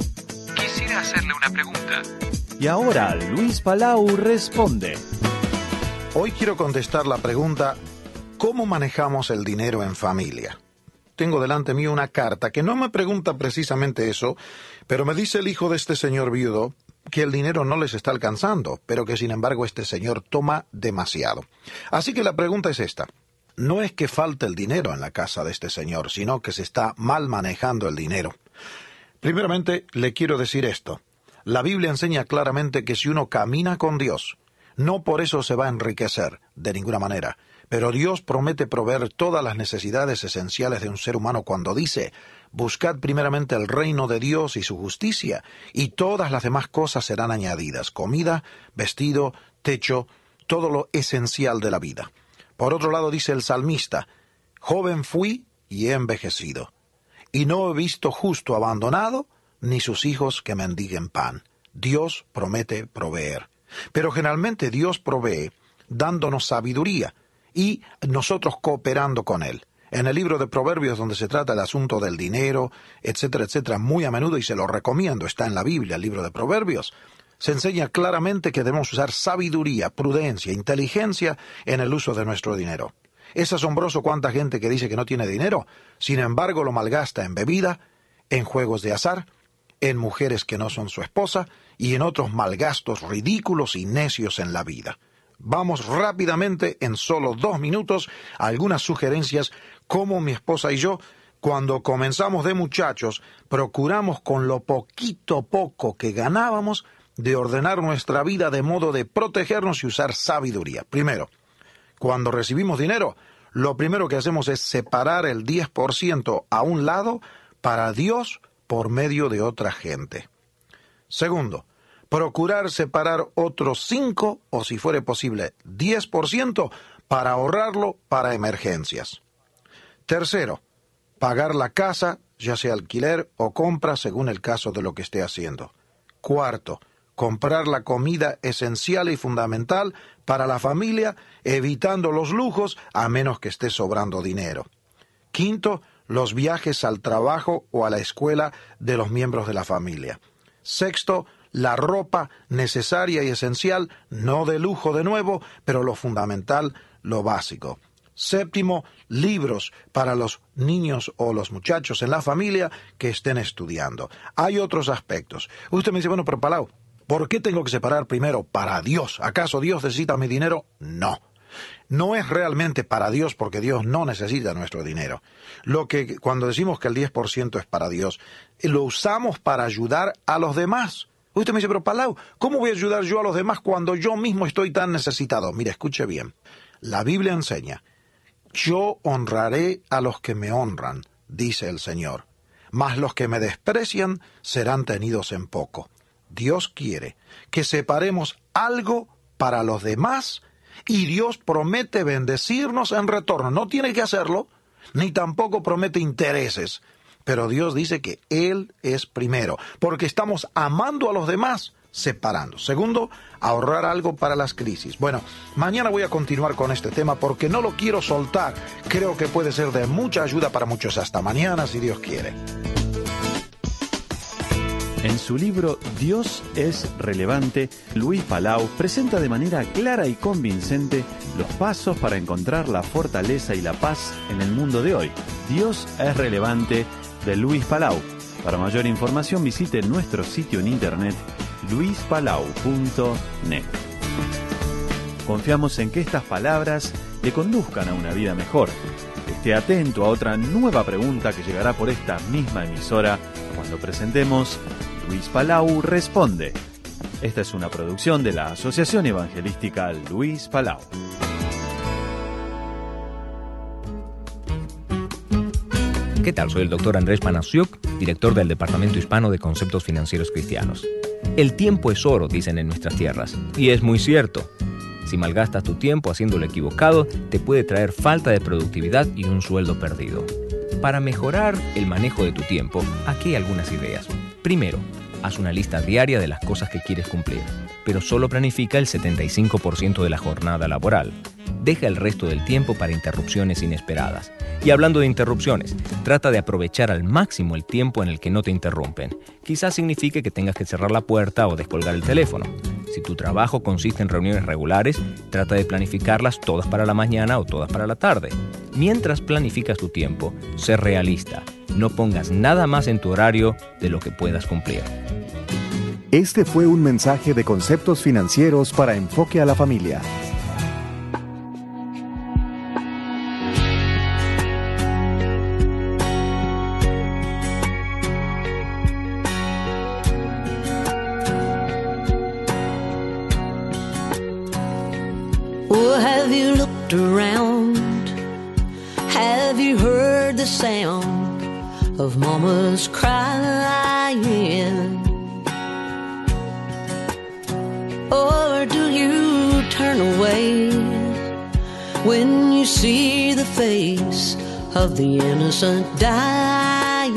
quisiera hacerle una pregunta. Y ahora Luis Palau responde. Hoy quiero contestar la pregunta, ¿cómo manejamos el dinero en familia? Tengo delante mío una carta que no me pregunta precisamente eso, pero me dice el hijo de este señor viudo que el dinero no les está alcanzando, pero que sin embargo este señor toma demasiado. Así que la pregunta es esta. No es que falte el dinero en la casa de este señor, sino que se está mal manejando el dinero. Primeramente, le quiero decir esto. La Biblia enseña claramente que si uno camina con Dios, no por eso se va a enriquecer, de ninguna manera. Pero Dios promete proveer todas las necesidades esenciales de un ser humano cuando dice, buscad primeramente el reino de Dios y su justicia, y todas las demás cosas serán añadidas, comida, vestido, techo, todo lo esencial de la vida. Por otro lado dice el salmista, joven fui y he envejecido, y no he visto justo abandonado, ni sus hijos que mendiguen pan. Dios promete proveer. Pero generalmente Dios provee dándonos sabiduría y nosotros cooperando con Él. En el libro de Proverbios, donde se trata el asunto del dinero, etcétera, etcétera, muy a menudo, y se lo recomiendo, está en la Biblia, el libro de Proverbios, se enseña claramente que debemos usar sabiduría, prudencia, inteligencia en el uso de nuestro dinero. Es asombroso cuánta gente que dice que no tiene dinero, sin embargo lo malgasta en bebida, en juegos de azar, en mujeres que no son su esposa y en otros malgastos ridículos y necios en la vida. Vamos rápidamente, en solo dos minutos, algunas sugerencias cómo mi esposa y yo, cuando comenzamos de muchachos, procuramos con lo poquito poco que ganábamos de ordenar nuestra vida de modo de protegernos y usar sabiduría. Primero, cuando recibimos dinero, lo primero que hacemos es separar el 10% a un lado para Dios por medio de otra gente. Segundo, procurar separar otros 5 o si fuere posible 10% para ahorrarlo para emergencias. Tercero, pagar la casa, ya sea alquiler o compra según el caso de lo que esté haciendo. Cuarto, comprar la comida esencial y fundamental para la familia, evitando los lujos a menos que esté sobrando dinero. Quinto, los viajes al trabajo o a la escuela de los miembros de la familia. Sexto, la ropa necesaria y esencial, no de lujo de nuevo, pero lo fundamental, lo básico. Séptimo, libros para los niños o los muchachos en la familia que estén estudiando. Hay otros aspectos. Usted me dice, bueno, pero Palau, ¿por qué tengo que separar primero para Dios? ¿Acaso Dios necesita mi dinero? No. No es realmente para Dios porque Dios no necesita nuestro dinero. Lo que cuando decimos que el 10% es para Dios, lo usamos para ayudar a los demás. Usted me dice, pero Palau, ¿cómo voy a ayudar yo a los demás cuando yo mismo estoy tan necesitado? Mire, escuche bien. La Biblia enseña, yo honraré a los que me honran, dice el Señor, mas los que me desprecian serán tenidos en poco. Dios quiere que separemos algo para los demás y Dios promete bendecirnos en retorno. No tiene que hacerlo, ni tampoco promete intereses, pero Dios dice que Él es primero, porque estamos amando a los demás separando. Segundo, ahorrar algo para las crisis. Bueno, mañana voy a continuar con este tema porque no lo quiero soltar. Creo que puede ser de mucha ayuda para muchos. Hasta mañana, si Dios quiere. En su libro Dios es relevante, Luis Palau presenta de manera clara y convincente los pasos para encontrar la fortaleza y la paz en el mundo de hoy. Dios es relevante de Luis Palau. Para mayor información visite nuestro sitio en internet luispalau.net. Confiamos en que estas palabras le conduzcan a una vida mejor. Esté atento a otra nueva pregunta que llegará por esta misma emisora cuando presentemos Luis Palau Responde. Esta es una producción de la Asociación Evangelística Luis Palau. ¿Qué tal? Soy el doctor Andrés Panasiuk, director del Departamento Hispano de Conceptos Financieros Cristianos. El tiempo es oro, dicen en nuestras tierras, y es muy cierto. Si malgastas tu tiempo haciendo lo equivocado, te puede traer falta de productividad y un sueldo perdido. Para mejorar el manejo de tu tiempo, aquí hay algunas ideas. Primero, haz una lista diaria de las cosas que quieres cumplir, pero solo planifica el 75% de la jornada laboral. Deja el resto del tiempo para interrupciones inesperadas. Y hablando de interrupciones, trata de aprovechar al máximo el tiempo en el que no te interrumpen. Quizás signifique que tengas que cerrar la puerta o descolgar el teléfono. Si tu trabajo consiste en reuniones regulares, trata de planificarlas todas para la mañana o todas para la tarde. Mientras planificas tu tiempo, sé realista. No pongas nada más en tu horario de lo que puedas cumplir. Este fue un mensaje de conceptos financieros para enfoque a la familia. Of the innocent dying?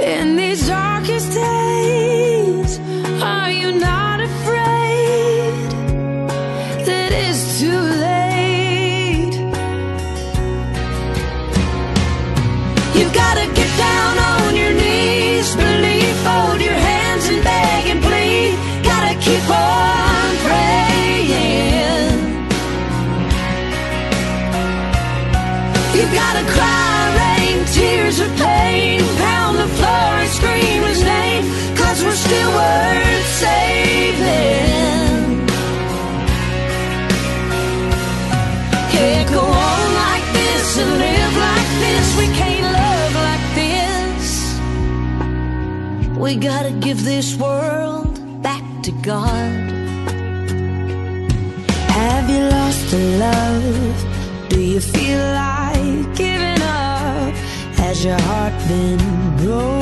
In these darkest days, We gotta give this world back to God. Have you lost the love? Do you feel like giving up? Has your heart been broken?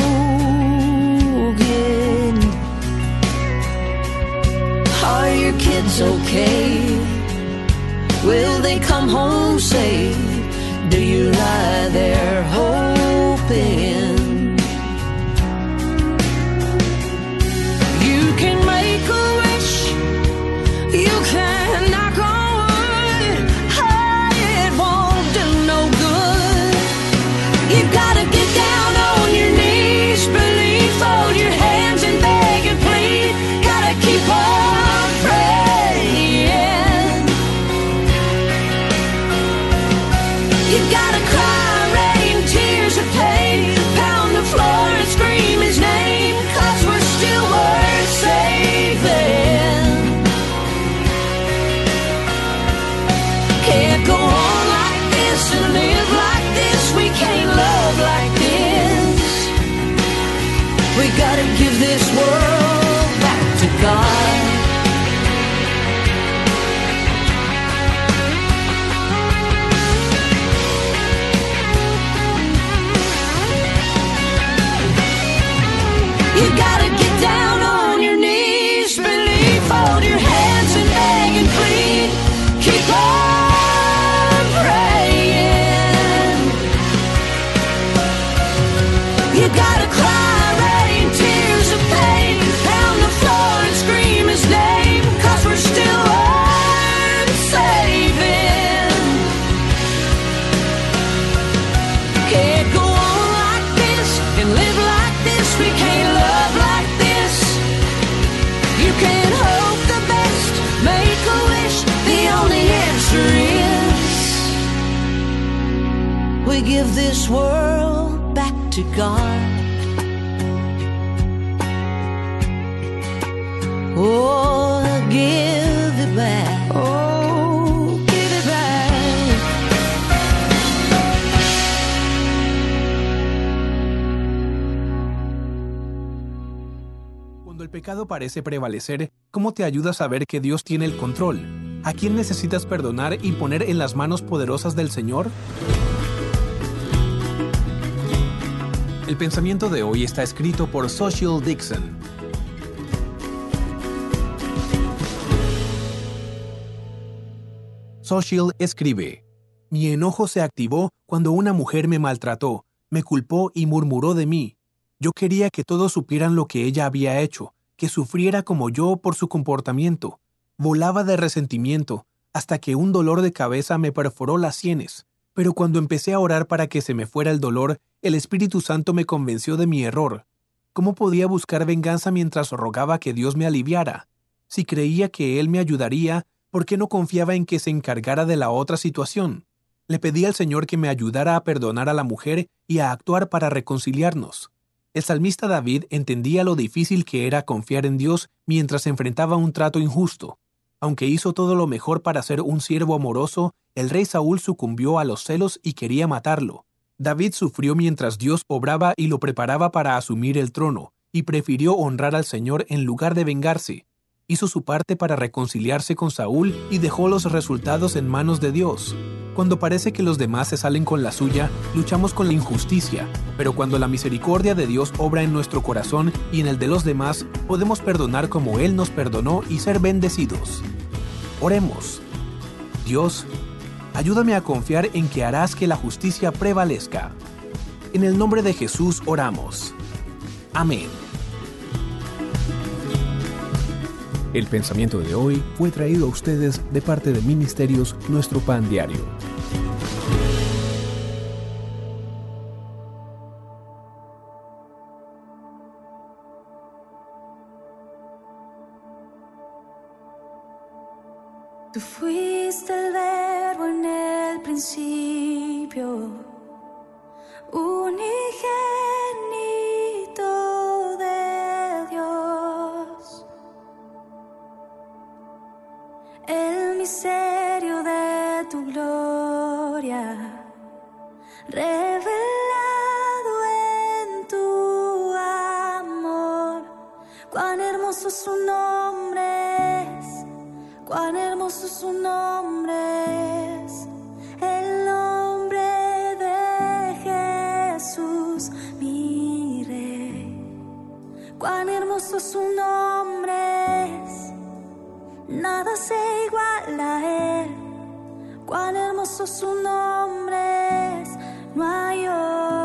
Are your kids okay? Will they come home safe? Do you lie there hoping? Oh, give it back. Oh, give it back. Cuando el pecado parece prevalecer, ¿cómo te ayuda a saber que Dios tiene el control? ¿A quién necesitas perdonar y poner en las manos poderosas del Señor? El pensamiento de hoy está escrito por Social Dixon. Social escribe, Mi enojo se activó cuando una mujer me maltrató, me culpó y murmuró de mí. Yo quería que todos supieran lo que ella había hecho, que sufriera como yo por su comportamiento. Volaba de resentimiento, hasta que un dolor de cabeza me perforó las sienes. Pero cuando empecé a orar para que se me fuera el dolor, el Espíritu Santo me convenció de mi error. ¿Cómo podía buscar venganza mientras rogaba que Dios me aliviara? Si creía que Él me ayudaría, ¿por qué no confiaba en que se encargara de la otra situación? Le pedí al Señor que me ayudara a perdonar a la mujer y a actuar para reconciliarnos. El salmista David entendía lo difícil que era confiar en Dios mientras enfrentaba un trato injusto. Aunque hizo todo lo mejor para ser un siervo amoroso, el rey Saúl sucumbió a los celos y quería matarlo. David sufrió mientras Dios obraba y lo preparaba para asumir el trono, y prefirió honrar al Señor en lugar de vengarse. Hizo su parte para reconciliarse con Saúl y dejó los resultados en manos de Dios. Cuando parece que los demás se salen con la suya, luchamos con la injusticia, pero cuando la misericordia de Dios obra en nuestro corazón y en el de los demás, podemos perdonar como Él nos perdonó y ser bendecidos. Oremos. Dios, ayúdame a confiar en que harás que la justicia prevalezca. En el nombre de Jesús oramos. Amén. El pensamiento de hoy fue traído a ustedes de parte de Ministerios Nuestro Pan Diario. Tú fuiste el verbo en el principio, el misterio de tu gloria revelado en tu amor. Cuán hermoso su nombre es, cuán hermoso su nombre es, el nombre de Jesús, mi rey. Cuán hermoso su nombre es. Nada se iguala a él. Cuán hermoso su nombre es. No hay otro.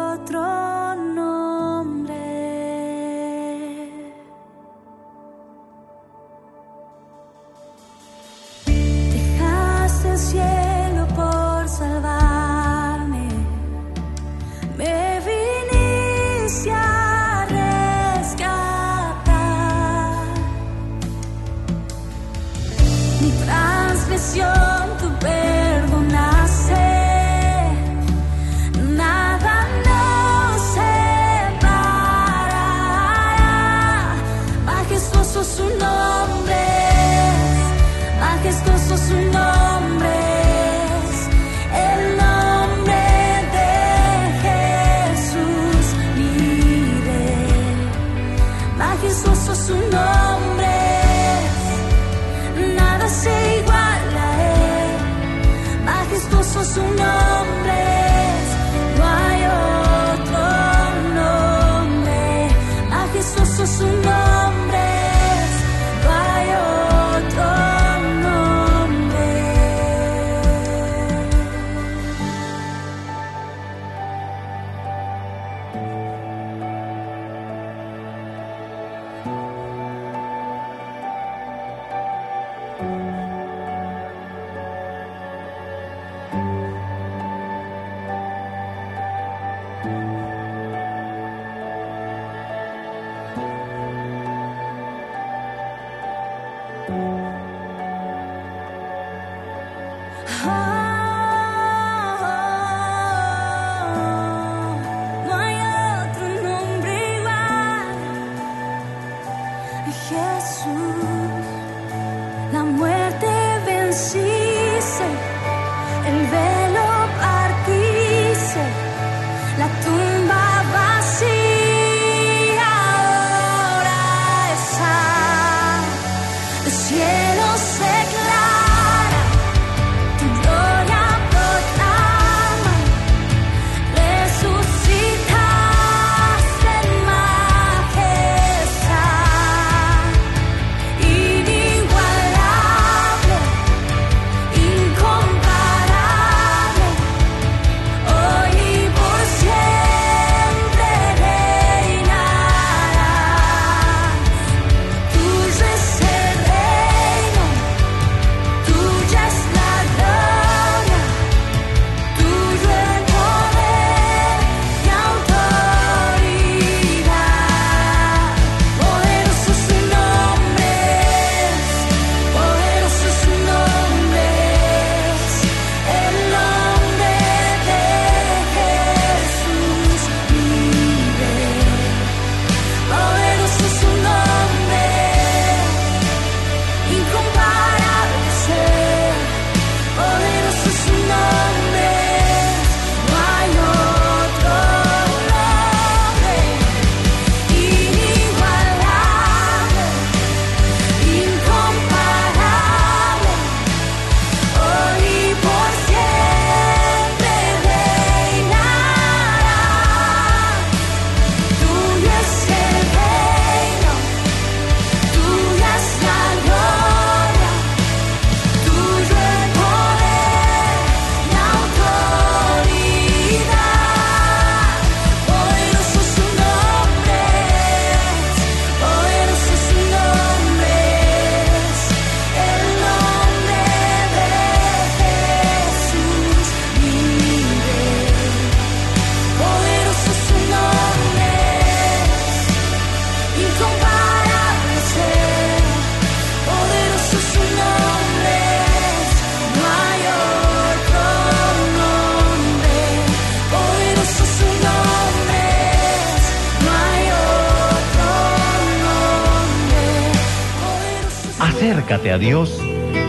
A Dios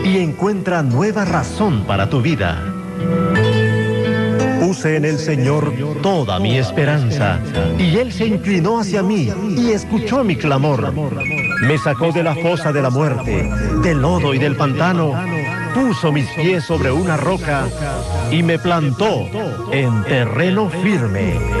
y encuentra nueva razón para tu vida. Puse en el Señor toda mi esperanza, y Él se inclinó hacia mí y escuchó mi clamor. Me sacó de la fosa de la muerte, del lodo y del pantano, puso mis pies sobre una roca y me plantó en terreno firme.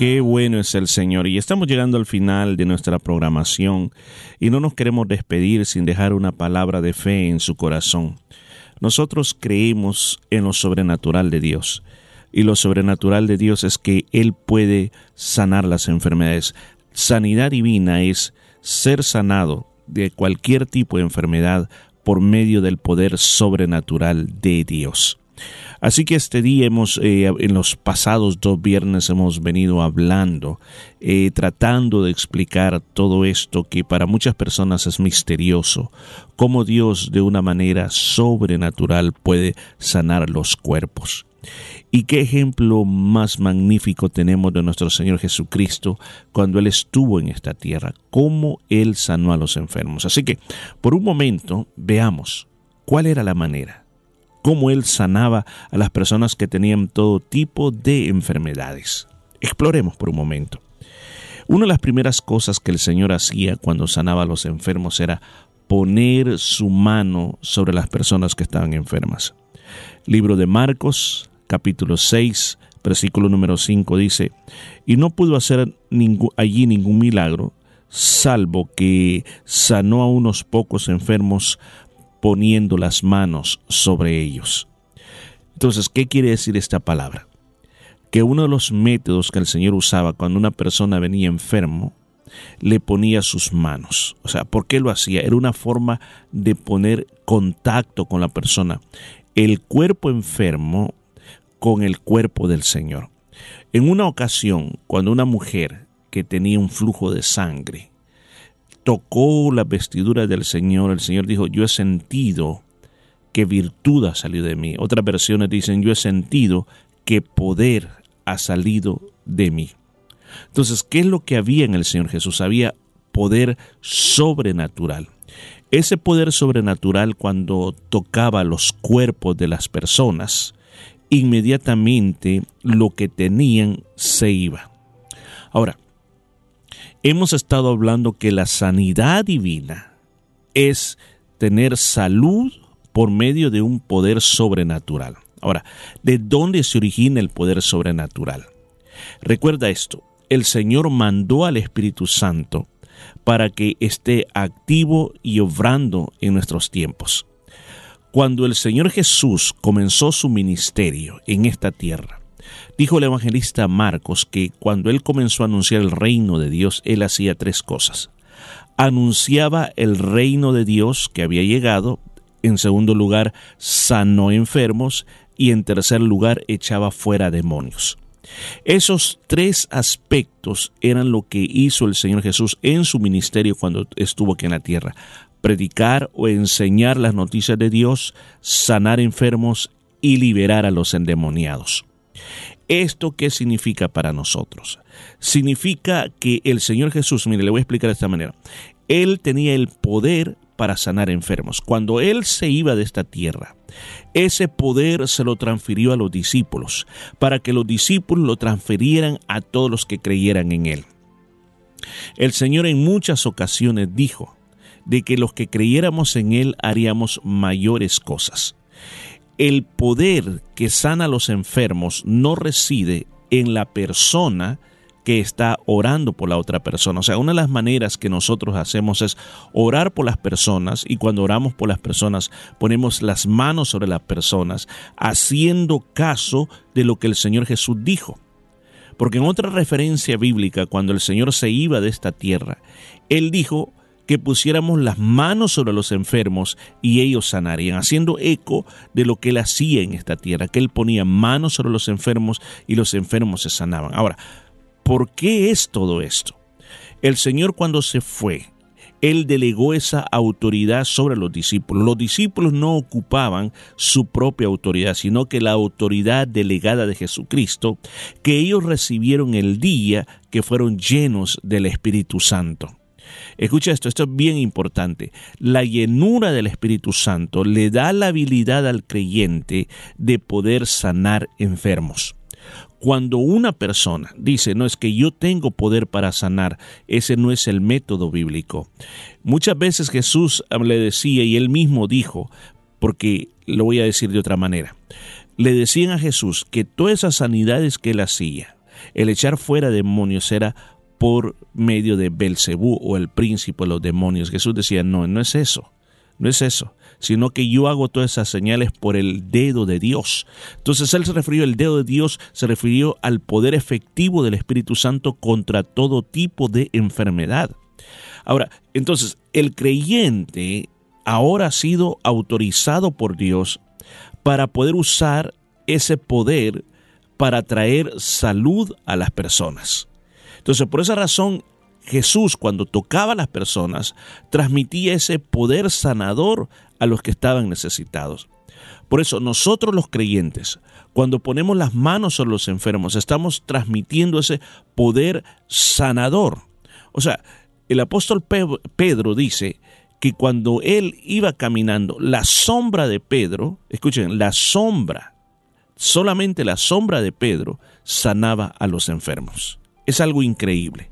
Qué bueno es el Señor. Y estamos llegando al final de nuestra programación y no nos queremos despedir sin dejar una palabra de fe en su corazón. Nosotros creemos en lo sobrenatural de Dios. Y lo sobrenatural de Dios es que Él puede sanar las enfermedades. Sanidad divina es ser sanado de cualquier tipo de enfermedad por medio del poder sobrenatural de Dios. Así que este día hemos, eh, en los pasados dos viernes hemos venido hablando, eh, tratando de explicar todo esto que para muchas personas es misterioso, cómo Dios de una manera sobrenatural puede sanar los cuerpos. Y qué ejemplo más magnífico tenemos de nuestro Señor Jesucristo cuando Él estuvo en esta tierra, cómo Él sanó a los enfermos. Así que, por un momento, veamos cuál era la manera cómo él sanaba a las personas que tenían todo tipo de enfermedades. Exploremos por un momento. Una de las primeras cosas que el Señor hacía cuando sanaba a los enfermos era poner su mano sobre las personas que estaban enfermas. Libro de Marcos, capítulo 6, versículo número 5 dice, y no pudo hacer allí ningún milagro, salvo que sanó a unos pocos enfermos poniendo las manos sobre ellos. Entonces, ¿qué quiere decir esta palabra? Que uno de los métodos que el Señor usaba cuando una persona venía enfermo, le ponía sus manos. O sea, ¿por qué lo hacía? Era una forma de poner contacto con la persona. El cuerpo enfermo con el cuerpo del Señor. En una ocasión, cuando una mujer que tenía un flujo de sangre tocó la vestidura del Señor, el Señor dijo, yo he sentido que virtud ha salido de mí. Otras versiones dicen, yo he sentido que poder ha salido de mí. Entonces, ¿qué es lo que había en el Señor Jesús? Había poder sobrenatural. Ese poder sobrenatural cuando tocaba los cuerpos de las personas, inmediatamente lo que tenían se iba. Ahora, hemos estado hablando que la sanidad divina es tener salud por medio de un poder sobrenatural. Ahora, ¿de dónde se origina el poder sobrenatural? Recuerda esto, el Señor mandó al Espíritu Santo para que esté activo y obrando en nuestros tiempos. Cuando el Señor Jesús comenzó su ministerio en esta tierra, dijo el evangelista Marcos que cuando él comenzó a anunciar el reino de Dios, él hacía tres cosas. Anunciaba el reino de Dios que había llegado, en segundo lugar, sanó enfermos y en tercer lugar, echaba fuera demonios. Esos tres aspectos eran lo que hizo el Señor Jesús en su ministerio cuando estuvo aquí en la tierra. Predicar o enseñar las noticias de Dios, sanar enfermos y liberar a los endemoniados. ¿Esto qué significa para nosotros? Significa que el Señor Jesús, mire, le voy a explicar de esta manera. Él tenía el poder para sanar enfermos. Cuando Él se iba de esta tierra, ese poder se lo transfirió a los discípulos, para que los discípulos lo transfirieran a todos los que creyeran en Él. El Señor en muchas ocasiones dijo de que los que creyéramos en Él haríamos mayores cosas. El poder que sana a los enfermos no reside en la persona que está orando por la otra persona. O sea, una de las maneras que nosotros hacemos es orar por las personas y cuando oramos por las personas ponemos las manos sobre las personas haciendo caso de lo que el Señor Jesús dijo. Porque en otra referencia bíblica, cuando el Señor se iba de esta tierra, Él dijo que pusiéramos las manos sobre los enfermos y ellos sanarían, haciendo eco de lo que Él hacía en esta tierra, que Él ponía manos sobre los enfermos y los enfermos se sanaban. Ahora, ¿por qué es todo esto? El Señor cuando se fue, él delegó esa autoridad sobre los discípulos. Los discípulos no ocupaban su propia autoridad, sino que la autoridad delegada de Jesucristo, que ellos recibieron el día que fueron llenos del Espíritu Santo. Escucha esto, esto es bien importante. La llenura del Espíritu Santo le da la habilidad al creyente de poder sanar enfermos. Cuando una persona dice, no es que yo tengo poder para sanar, ese no es el método bíblico. Muchas veces Jesús le decía, y él mismo dijo, porque lo voy a decir de otra manera, le decían a Jesús que todas esas sanidades que él hacía, el echar fuera demonios era por medio de Belcebú o el príncipe de los demonios. Jesús decía, no, no es eso, no es eso sino que yo hago todas esas señales por el dedo de Dios. Entonces él se refirió al dedo de Dios, se refirió al poder efectivo del Espíritu Santo contra todo tipo de enfermedad. Ahora, entonces, el creyente ahora ha sido autorizado por Dios para poder usar ese poder para traer salud a las personas. Entonces, por esa razón, Jesús cuando tocaba a las personas transmitía ese poder sanador a los que estaban necesitados. Por eso nosotros los creyentes, cuando ponemos las manos sobre los enfermos, estamos transmitiendo ese poder sanador. O sea, el apóstol Pedro dice que cuando él iba caminando, la sombra de Pedro, escuchen, la sombra, solamente la sombra de Pedro sanaba a los enfermos. Es algo increíble.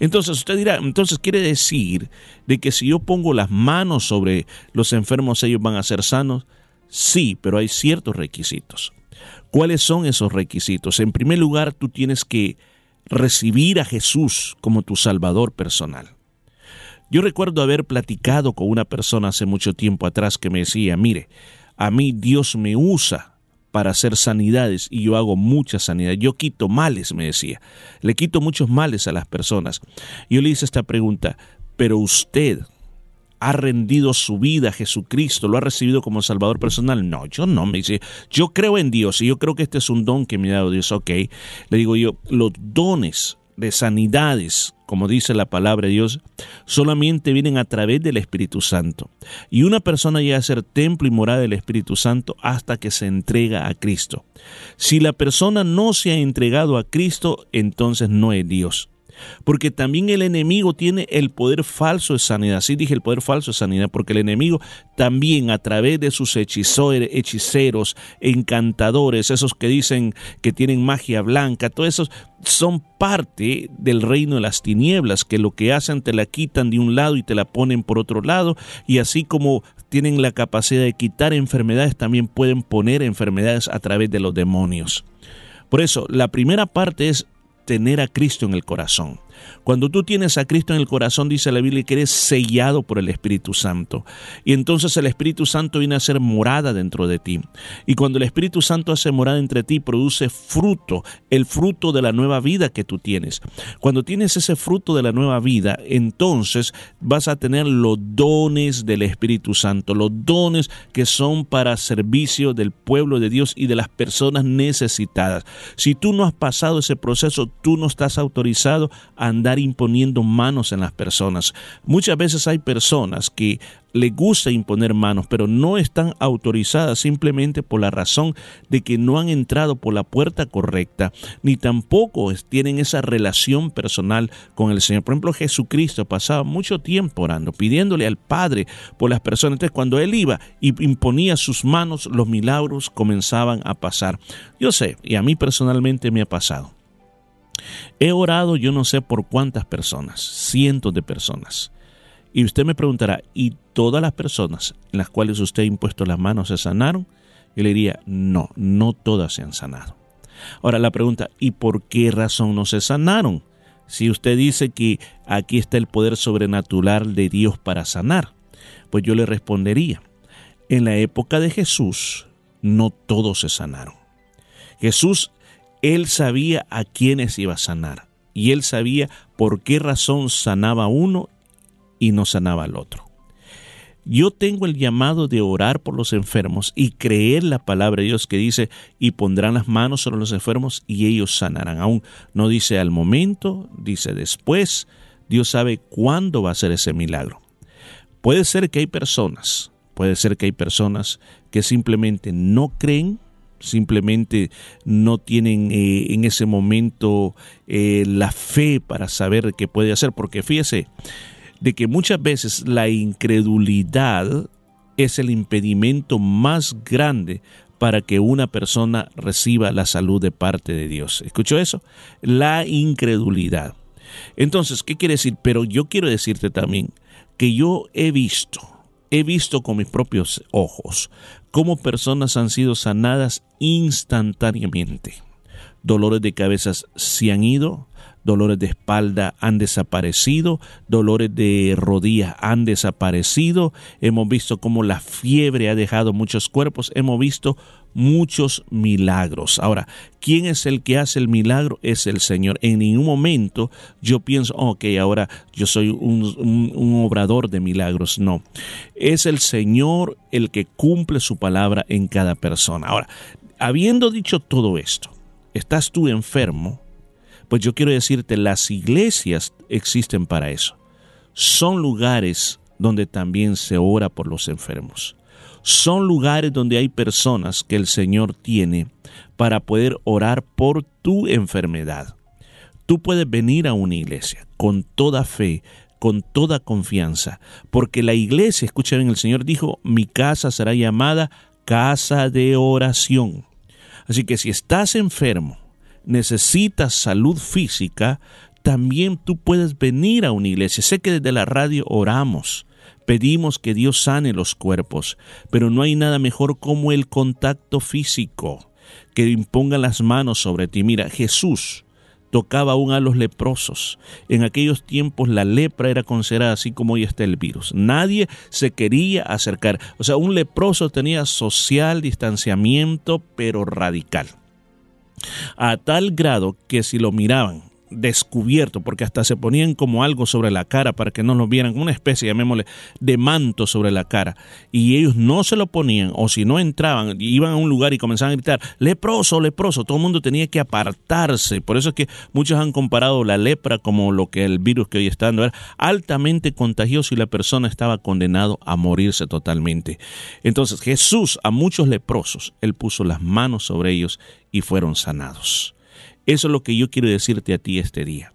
Entonces usted dirá, entonces quiere decir de que si yo pongo las manos sobre los enfermos ellos van a ser sanos. Sí, pero hay ciertos requisitos. ¿Cuáles son esos requisitos? En primer lugar, tú tienes que recibir a Jesús como tu Salvador personal. Yo recuerdo haber platicado con una persona hace mucho tiempo atrás que me decía, mire, a mí Dios me usa para hacer sanidades y yo hago muchas sanidades. Yo quito males, me decía. Le quito muchos males a las personas. Yo le hice esta pregunta, pero usted ha rendido su vida a Jesucristo, lo ha recibido como Salvador personal. No, yo no, me dice, yo creo en Dios y yo creo que este es un don que me ha dado Dios. Ok, le digo yo, los dones de sanidades, como dice la palabra de Dios, solamente vienen a través del Espíritu Santo. Y una persona llega a ser templo y morada del Espíritu Santo hasta que se entrega a Cristo. Si la persona no se ha entregado a Cristo, entonces no es Dios. Porque también el enemigo tiene el poder falso de sanidad. Sí dije el poder falso de sanidad, porque el enemigo también a través de sus hechiceros, encantadores, esos que dicen que tienen magia blanca, todos esos son parte del reino de las tinieblas, que lo que hacen te la quitan de un lado y te la ponen por otro lado, y así como tienen la capacidad de quitar enfermedades, también pueden poner enfermedades a través de los demonios. Por eso, la primera parte es tener a Cristo en el corazón. Cuando tú tienes a Cristo en el corazón, dice la Biblia, que eres sellado por el Espíritu Santo. Y entonces el Espíritu Santo viene a ser morada dentro de ti. Y cuando el Espíritu Santo hace morada entre ti, produce fruto, el fruto de la nueva vida que tú tienes. Cuando tienes ese fruto de la nueva vida, entonces vas a tener los dones del Espíritu Santo, los dones que son para servicio del pueblo de Dios y de las personas necesitadas. Si tú no has pasado ese proceso, tú no estás autorizado a andar imponiendo manos en las personas. Muchas veces hay personas que le gusta imponer manos, pero no están autorizadas simplemente por la razón de que no han entrado por la puerta correcta, ni tampoco tienen esa relación personal con el Señor. Por ejemplo, Jesucristo pasaba mucho tiempo orando, pidiéndole al Padre por las personas. Entonces, cuando Él iba y imponía sus manos, los milagros comenzaban a pasar. Yo sé, y a mí personalmente me ha pasado. He orado yo no sé por cuántas personas, cientos de personas. Y usted me preguntará, ¿y todas las personas en las cuales usted ha impuesto las manos se sanaron? Yo le diría, no, no todas se han sanado. Ahora la pregunta, ¿y por qué razón no se sanaron? Si usted dice que aquí está el poder sobrenatural de Dios para sanar, pues yo le respondería, en la época de Jesús no todos se sanaron. Jesús, él sabía a quiénes iba a sanar y él sabía por qué razón sanaba uno y no sanaba al otro. Yo tengo el llamado de orar por los enfermos y creer la palabra de Dios que dice, y pondrán las manos sobre los enfermos y ellos sanarán. Aún no dice al momento, dice después. Dios sabe cuándo va a ser ese milagro. Puede ser que hay personas, puede ser que hay personas que simplemente no creen, simplemente no tienen eh, en ese momento eh, la fe para saber qué puede hacer, porque fíjese, de que muchas veces la incredulidad es el impedimento más grande para que una persona reciba la salud de parte de Dios. ¿Escuchó eso? La incredulidad. Entonces, ¿qué quiere decir? Pero yo quiero decirte también que yo he visto, he visto con mis propios ojos cómo personas han sido sanadas instantáneamente. Dolores de cabezas se han ido, dolores de espalda han desaparecido, dolores de rodillas han desaparecido, hemos visto cómo la fiebre ha dejado muchos cuerpos, hemos visto muchos milagros. Ahora, ¿quién es el que hace el milagro? Es el Señor. En ningún momento yo pienso, ok, ahora yo soy un, un, obrador de milagros. No, es el Señor el que cumple su palabra en cada persona. Ahora, habiendo dicho todo esto, ¿estás tú enfermo? Pues yo quiero decirte, las iglesias existen para eso. Son lugares donde también se ora por los enfermos. Son lugares donde hay personas que el Señor tiene para poder orar por tu enfermedad. Tú puedes venir a una iglesia con toda fe, con toda confianza, porque la iglesia, escucha bien, el Señor dijo, mi casa será llamada casa de oración. Así que si estás enfermo, necesitas salud física, también tú puedes venir a una iglesia. Sé que desde la radio oramos, pedimos que Dios sane los cuerpos, pero no hay nada mejor como el contacto físico, que imponga las manos sobre ti. Mira, Jesús tocaba aún a los leprosos. En aquellos tiempos la lepra era considerada así como hoy está el virus. Nadie se quería acercar. O sea, un leproso tenía social distanciamiento, pero radical a tal grado que si lo miraban descubierto, porque hasta se ponían como algo sobre la cara para que no lo vieran, una especie, llamémosle, de manto sobre la cara, y ellos no se lo ponían, o si no entraban, iban a un lugar y comenzaban a gritar, leproso, leproso, todo el mundo tenía que apartarse, por eso es que muchos han comparado la lepra como lo que el virus que hoy está dando era altamente contagioso y la persona estaba condenado a morirse totalmente. Entonces Jesús a muchos leprosos, él puso las manos sobre ellos y fueron sanados. Eso es lo que yo quiero decirte a ti este día.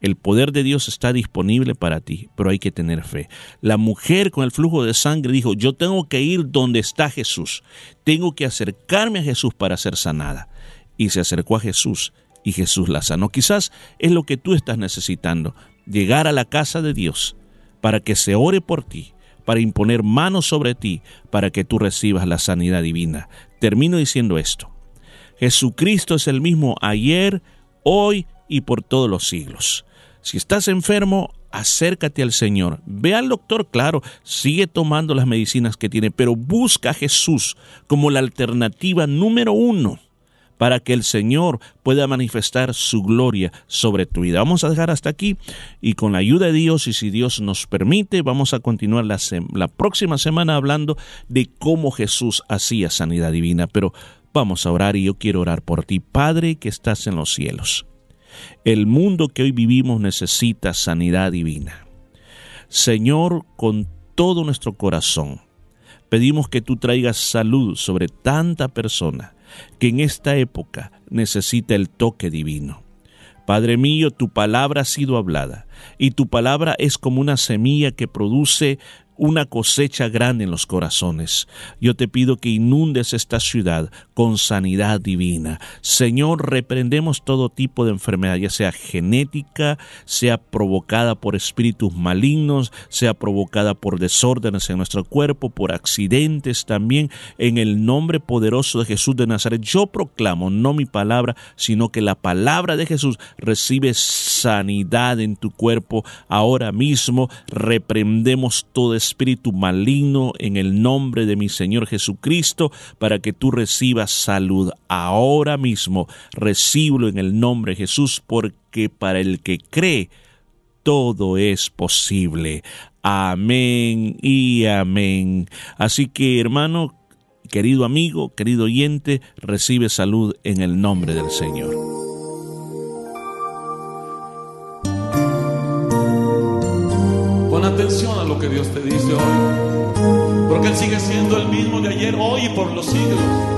El poder de Dios está disponible para ti, pero hay que tener fe. La mujer con el flujo de sangre dijo, yo tengo que ir donde está Jesús, tengo que acercarme a Jesús para ser sanada. Y se acercó a Jesús y Jesús la sanó. Quizás es lo que tú estás necesitando, llegar a la casa de Dios para que se ore por ti, para imponer manos sobre ti, para que tú recibas la sanidad divina. Termino diciendo esto. Jesucristo es el mismo ayer, hoy y por todos los siglos. Si estás enfermo, acércate al Señor. Ve al doctor, claro, sigue tomando las medicinas que tiene, pero busca a Jesús como la alternativa número uno para que el Señor pueda manifestar su gloria sobre tu vida. Vamos a dejar hasta aquí y con la ayuda de Dios y si Dios nos permite, vamos a continuar la, próxima semana hablando de cómo Jesús hacía sanidad divina. Pero Vamos a orar y yo quiero orar por ti, Padre que estás en los cielos. El mundo que hoy vivimos necesita sanidad divina. Señor, con todo nuestro corazón, pedimos que tú traigas salud sobre tanta persona que en esta época necesita el toque divino. Padre mío, tu palabra ha sido hablada y tu palabra es como una semilla que produce una cosecha grande en los corazones. Yo te pido que inundes esta ciudad con sanidad divina. Señor, reprendemos todo tipo de enfermedad, ya sea genética, sea provocada por espíritus malignos, sea provocada por desórdenes en nuestro cuerpo, por accidentes también, en el nombre poderoso de Jesús de Nazaret. Yo proclamo, no mi palabra, sino que la palabra de Jesús recibe sanidad en tu cuerpo ahora mismo. Reprendemos todo espíritu maligno en el nombre de mi Señor Jesucristo para que tú recibas salud ahora mismo. Recíbelo en el nombre de Jesús porque para el que cree todo es posible. Amén y amén. Así que hermano, querido amigo, querido oyente, recibe salud en el nombre del Señor. Hoy y por los siglos.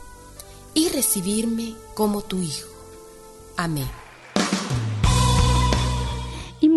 y recibirme como tu hijo. Amén.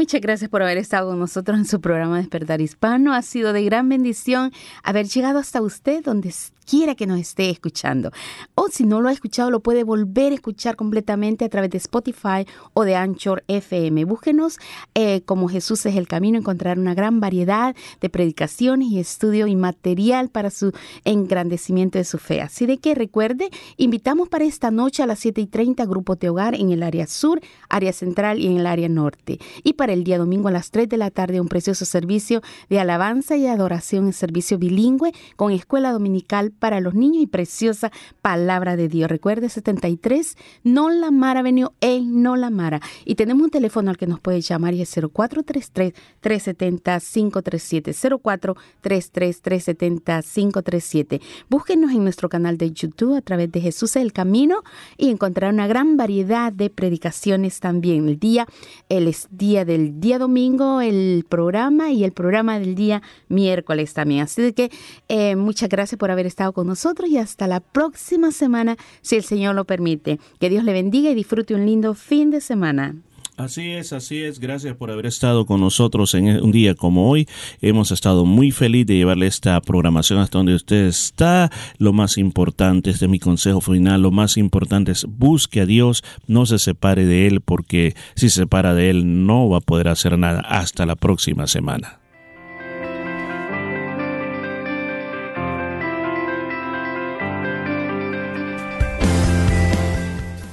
Muchas gracias por haber estado con nosotros en su programa Despertar Hispano. Ha sido de gran bendición haber llegado hasta usted donde quiera que nos esté escuchando. O si no lo ha escuchado, lo puede volver a escuchar completamente a través de Spotify o de Anchor FM. Búsquenos eh, como Jesús es el camino, encontrar una gran variedad de predicaciones y estudio y material para su engrandecimiento de su fe. Así de que recuerde, invitamos para esta noche a las 7 y 30 grupos de hogar en el área sur, área central y en el área norte. Y para el día domingo a las 3 de la tarde un precioso servicio de alabanza y adoración en servicio bilingüe con escuela dominical para los niños y preciosa palabra de Dios. Recuerde 73 No La Mara Avenue en No La Mara. Y tenemos un teléfono al que nos puede llamar y es 0433 370 537 0433 370 537. Búsquenos en nuestro canal de YouTube a través de Jesús es el Camino y encontrar una gran variedad de predicaciones también. El día, el día del día domingo, el programa y el programa del día miércoles también. Así que eh, muchas gracias por haber estado con nosotros y hasta la próxima semana, si el Señor lo permite. Que Dios le bendiga y disfrute un lindo fin de semana. Así es, así es. Gracias por haber estado con nosotros en un día como hoy. Hemos estado muy feliz de llevarle esta programación hasta donde usted está. Lo más importante, este es mi consejo final, lo más importante es busque a Dios, no se separe de Él, porque si se separa de Él no va a poder hacer nada. Hasta la próxima semana.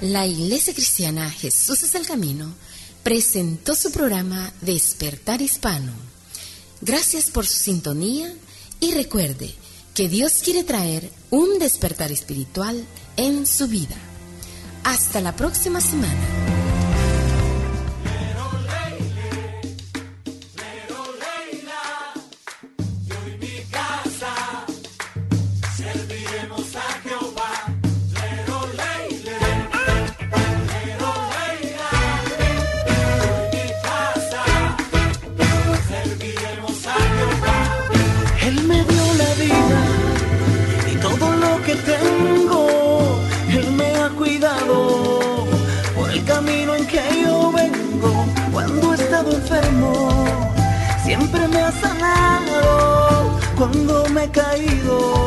La Iglesia Cristiana Jesús es el Camino presentó su programa Despertar Hispano. Gracias por su sintonía y recuerde que Dios quiere traer un despertar espiritual en su vida. Hasta la próxima semana. siempre me ha sanado cuando me he caído.